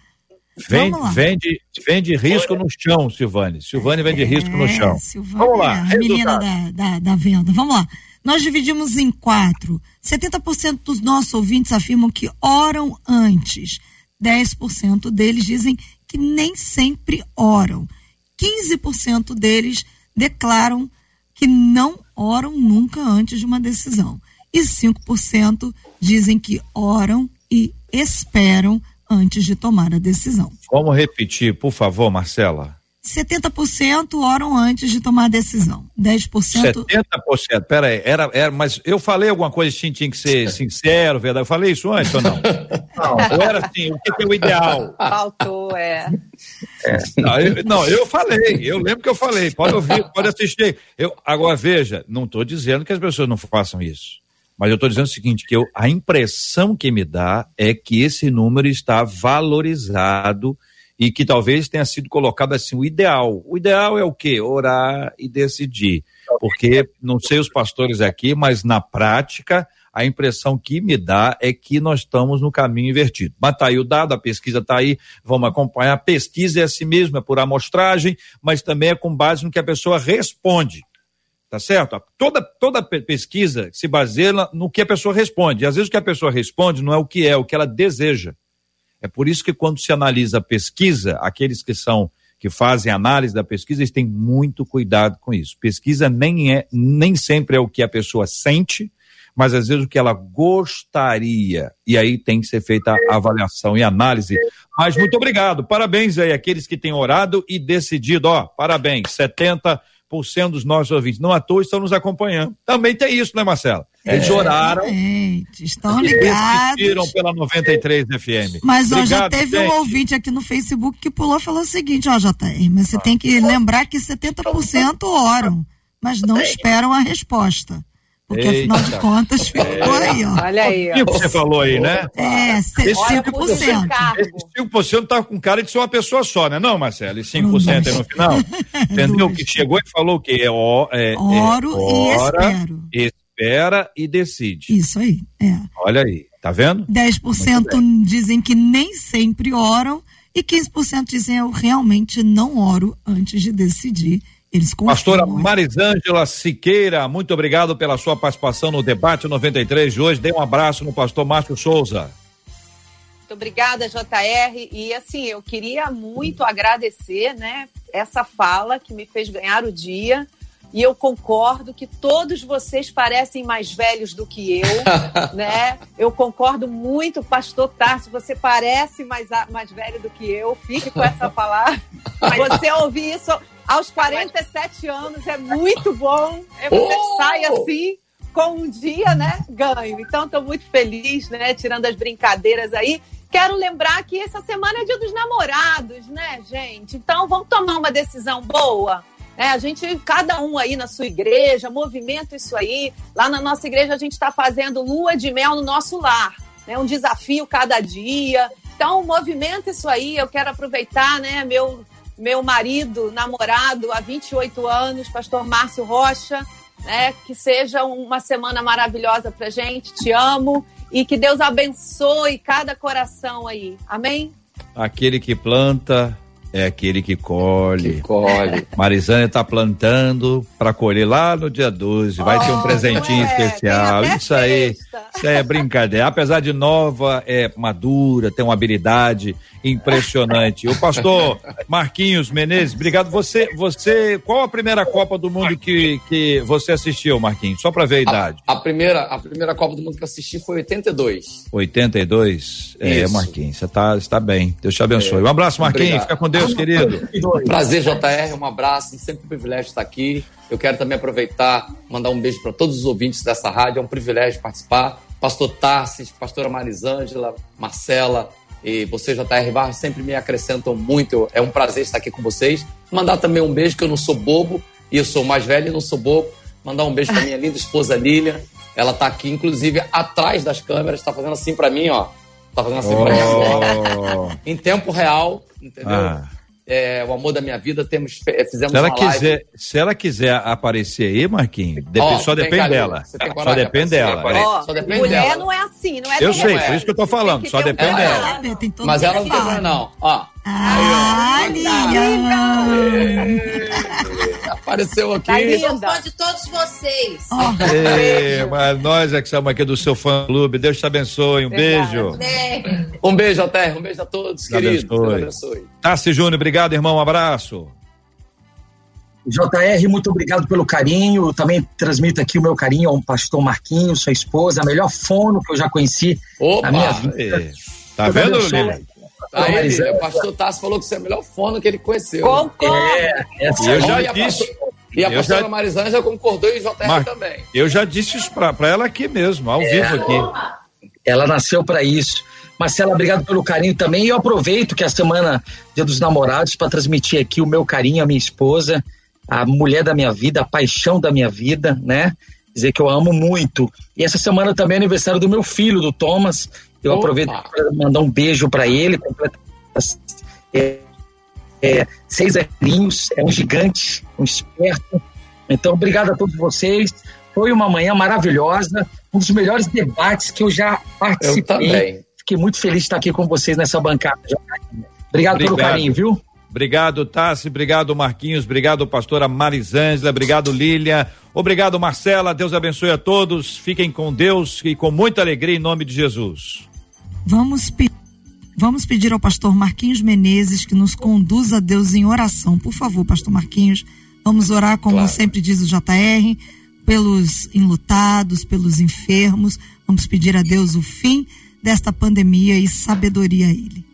Vem, Vamos lá. vem, de, vem de risco no chão, Silvane. Silvane vem de risco no É, chão. Vamos lá, a menina da, da, da venda. Vamos lá. Nós dividimos em quatro. 70% dos nossos ouvintes afirmam que oram antes. 10% deles dizem que nem sempre oram. 15% deles declaram que não oram nunca antes de uma decisão. E 5% dizem que oram e esperam antes de tomar a decisão. Vamos repetir, por favor, Marcela. 70% oram antes de tomar a decisão. 10% 70%. Pera aí, era, era, mas eu falei alguma coisa assim, tinha que ser [LAUGHS] sincero, verdade? Eu falei isso antes ou não? [LAUGHS] Não, ou era assim, o que, é o ideal? Faltou, é. Não eu, não, eu falei, eu lembro que eu falei, pode ouvir, pode assistir. Eu, agora, veja, não estou dizendo que as pessoas não façam isso. Mas eu estou dizendo o seguinte, que eu, a impressão que me dá é que esse número está valorizado e que talvez tenha sido colocado assim, o ideal. O ideal é o quê? Orar e decidir. Porque, não sei os pastores aqui, mas na prática, a impressão que me dá é que nós estamos no caminho invertido. Mas tá aí o dado, a pesquisa está aí, vamos acompanhar. A pesquisa é assim mesmo, é por amostragem, mas também é com base no que a pessoa responde. Tá certo? Toda, toda pe- pesquisa se baseia no que a pessoa responde. E às vezes o que a pessoa responde não é o que é, é o que ela deseja. É por isso que quando se analisa a pesquisa, aqueles que são que fazem análise da pesquisa, eles têm muito cuidado com isso. Pesquisa nem é nem sempre é o que a pessoa sente, mas às vezes o que ela gostaria. E aí tem que ser feita a avaliação e análise. Mas muito obrigado. Parabéns aí àqueles que têm orado e decidido, ó, parabéns. 70% dos nossos ouvintes não à toa estão nos acompanhando. Também tem isso, né, Marcela? Eles oraram Exatamente, estão ligados. decidiram pela 93 FM. Mas ó, já Obrigado, teve um gente. ouvinte aqui no Facebook que pulou e falou o seguinte, ó, JR, mas você tem que lembrar que 70% oram, mas não esperam a resposta. Porque afinal de Eita. contas ficou aí, ó. Olha aí, O que ó. você falou aí, né? É, Esse 5%. cargo. Esse 5% tá com cara de ser uma pessoa só, né? Não, Marcelo? E 5% aí no final? [LAUGHS] Entendeu? Que chegou e falou o quê? É, ó, é, é Oro e ora, espero. espera e decide. Isso aí, é. Olha aí, tá vendo? 10% dizem que nem sempre oram e 15% dizem eu realmente não oro antes de decidir. Eles Pastora. Marisângela Siqueira, muito obrigado pela sua participação no debate 93 de hoje. Dê um abraço no pastor Márcio Souza. Muito obrigada, JR. E assim, eu queria muito agradecer, né, essa fala que me fez ganhar o dia. E eu concordo que todos vocês parecem mais velhos do que eu, [LAUGHS] né? Eu concordo muito, pastor Tarso, você parece mais, mais velho do que eu. Fique com essa palavra. [LAUGHS] Você ouvir isso aos 47 anos é muito bom. É você Oh! sai assim com um dia, né, ganho. Então, estou muito feliz, né, tirando as brincadeiras aí. Quero lembrar que essa semana é dia dos namorados, né, gente? Então, vamos tomar uma decisão boa. É, a gente, cada um aí na sua igreja, movimenta isso aí. Lá na nossa igreja, a gente está fazendo lua de mel no nosso lar. Né, um desafio cada dia. Então, movimenta isso aí. Eu quero aproveitar, né, meu, meu marido, namorado há 28 anos, pastor Márcio Rocha, né? Que seja uma semana maravilhosa pra gente. Te amo e que Deus abençoe cada coração aí. Amém? Aquele que planta é aquele que colhe. Colhe. Marisânia está plantando para colher lá no dia 12. Vai ter um Oh, presentinho é, especial. Isso aí, isso aí é brincadeira. Apesar de nova, é madura, tem uma habilidade impressionante. O pastor Marquinhos Menezes, obrigado. Você, você, qual a primeira Copa do Mundo que, que você assistiu, Marquinhos? Só para ver a idade. A, a primeira, a primeira Copa do Mundo que eu assisti foi 82. 82. É, Isso. Marquinhos, você tá, você tá bem. Deus te abençoe. Um abraço, Marquinhos. Obrigado. Fica com Deus. Deus, querido. Prazer, JR, um abraço, sempre um privilégio estar aqui. Eu quero também aproveitar, mandar um beijo para todos os ouvintes dessa rádio, é um privilégio participar. Pastor Tarsis, pastora Marisângela, Marcela e você, JR Barros, sempre me acrescentam muito. É um prazer estar aqui com vocês. Mandar também um beijo, que eu não sou bobo, e eu sou mais velho e não sou bobo. Mandar um beijo para minha linda esposa Lilian. Ela está aqui, inclusive, atrás das câmeras, está fazendo assim para mim, ó. Tá fazendo assim oh. pra mim agora. em tempo real, entendeu? Ah. É, o amor da minha vida, temos, é, fizemos se ela quiser, live. Se ela quiser aparecer aí, Marquinhos, oh, só depende dela. Só depende dela. Oh, só depende mulher dela. não é assim, não é Eu sei, por isso que eu tô falando, só depende dela. Mas ela não tem não. Ó. Ah, Apareceu aqui. Tá sou fã de todos vocês. Oh. Ei, mas nós é que estamos aqui do seu fã clube. Deus te abençoe. Um beijo. Um beijo, Terra. Um beijo a todos, queridos. Deus abençoe. Tassi Júnior, obrigado, irmão. Um abraço. JR, muito obrigado pelo carinho. também transmito aqui o meu carinho ao pastor Marquinhos, sua esposa, a melhor fono que eu já conheci Opa, na minha vida. Tá vendo, Lili? Aí, o pastor Tassi falou que você é o melhor fono que ele conheceu. Concordo. É, essa eu já disse. E a pastora já... Marisângela concordou e o JR Mar... também. Eu já disse isso pra, pra ela aqui mesmo, ao é. vivo aqui. Ela nasceu para isso. Marcela, obrigado pelo carinho também. E eu aproveito que é a semana Dia dos Namorados para transmitir aqui o meu carinho à minha esposa, a mulher da minha vida, a paixão da minha vida, né? Dizer que eu amo muito. E essa semana também é aniversário do meu filho, do Thomas. Eu Opa. aproveito para mandar um beijo para ele. É, é, seis aninhos, é um gigante, um esperto. Então, obrigado a todos vocês. Foi uma manhã maravilhosa, um dos melhores debates que eu já participei. Eu também. Fiquei muito feliz de estar aqui com vocês nessa bancada. Obrigado, obrigado. pelo carinho, viu? Obrigado, Tassi. Obrigado, Marquinhos. Obrigado, pastora Marisângela. Obrigado, Lília. Obrigado, Marcela. Deus abençoe a todos. Fiquem com Deus e com muita alegria em nome de Jesus. Vamos, pe vamos pedir ao pastor Marquinhos Menezes que nos conduza a Deus em oração. Por favor, pastor Marquinhos. Vamos orar, como claro. sempre diz o JR, pelos enlutados, pelos enfermos. Vamos pedir a Deus o fim desta pandemia e sabedoria a Ele.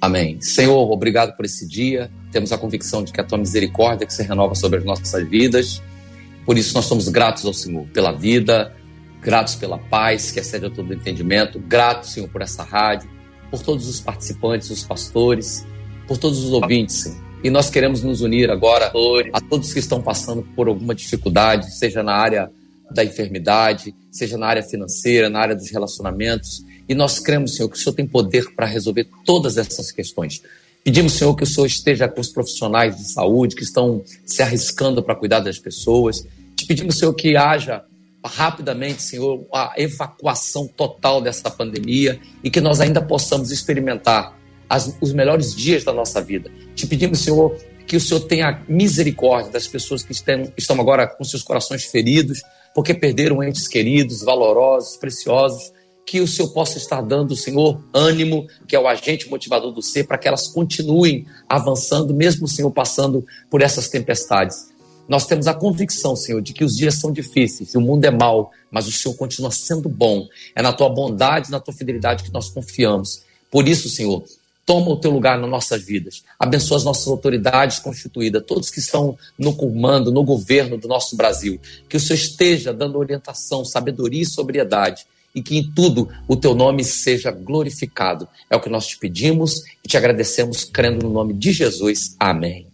Amém. Senhor, obrigado por esse dia. Temos a convicção de que a tua misericórdia que se renova sobre as nossas vidas. Por isso nós somos gratos ao Senhor pela vida, gratos pela paz que excede a todo entendimento, gratos, Senhor, por essa rádio, por todos os participantes, os pastores, por todos os ouvintes, Senhor. E nós queremos nos unir agora a todos que estão passando por alguma dificuldade, seja na área da enfermidade, seja na área financeira, na área dos relacionamentos. E nós cremos, Senhor, que o Senhor tem poder para resolver todas essas questões. Pedimos, Senhor, que o Senhor esteja com os profissionais de saúde que estão se arriscando para cuidar das pessoas. Te pedimos, Senhor, que haja rapidamente, Senhor, a evacuação total dessa pandemia e que nós ainda possamos experimentar as, os melhores dias da nossa vida. Te pedimos, Senhor, que o Senhor tenha misericórdia das pessoas que estão, estão agora com seus corações feridos, porque perderam entes queridos, valorosos, preciosos que o Senhor possa estar dando, Senhor, ânimo, que é o agente motivador do ser, para que elas continuem avançando, mesmo o Senhor passando por essas tempestades. Nós temos a convicção, Senhor, de que os dias são difíceis, o mundo é mau, mas o Senhor continua sendo bom. É na tua bondade, na tua fidelidade que nós confiamos. Por isso, Senhor, toma o teu lugar nas nossas vidas. Abençoa as nossas autoridades constituídas, todos que estão no comando, no governo do nosso Brasil. Que o Senhor esteja dando orientação, sabedoria e sobriedade e que em tudo o teu nome seja glorificado. É o que nós te pedimos e te agradecemos, crendo no nome de Jesus. Amém.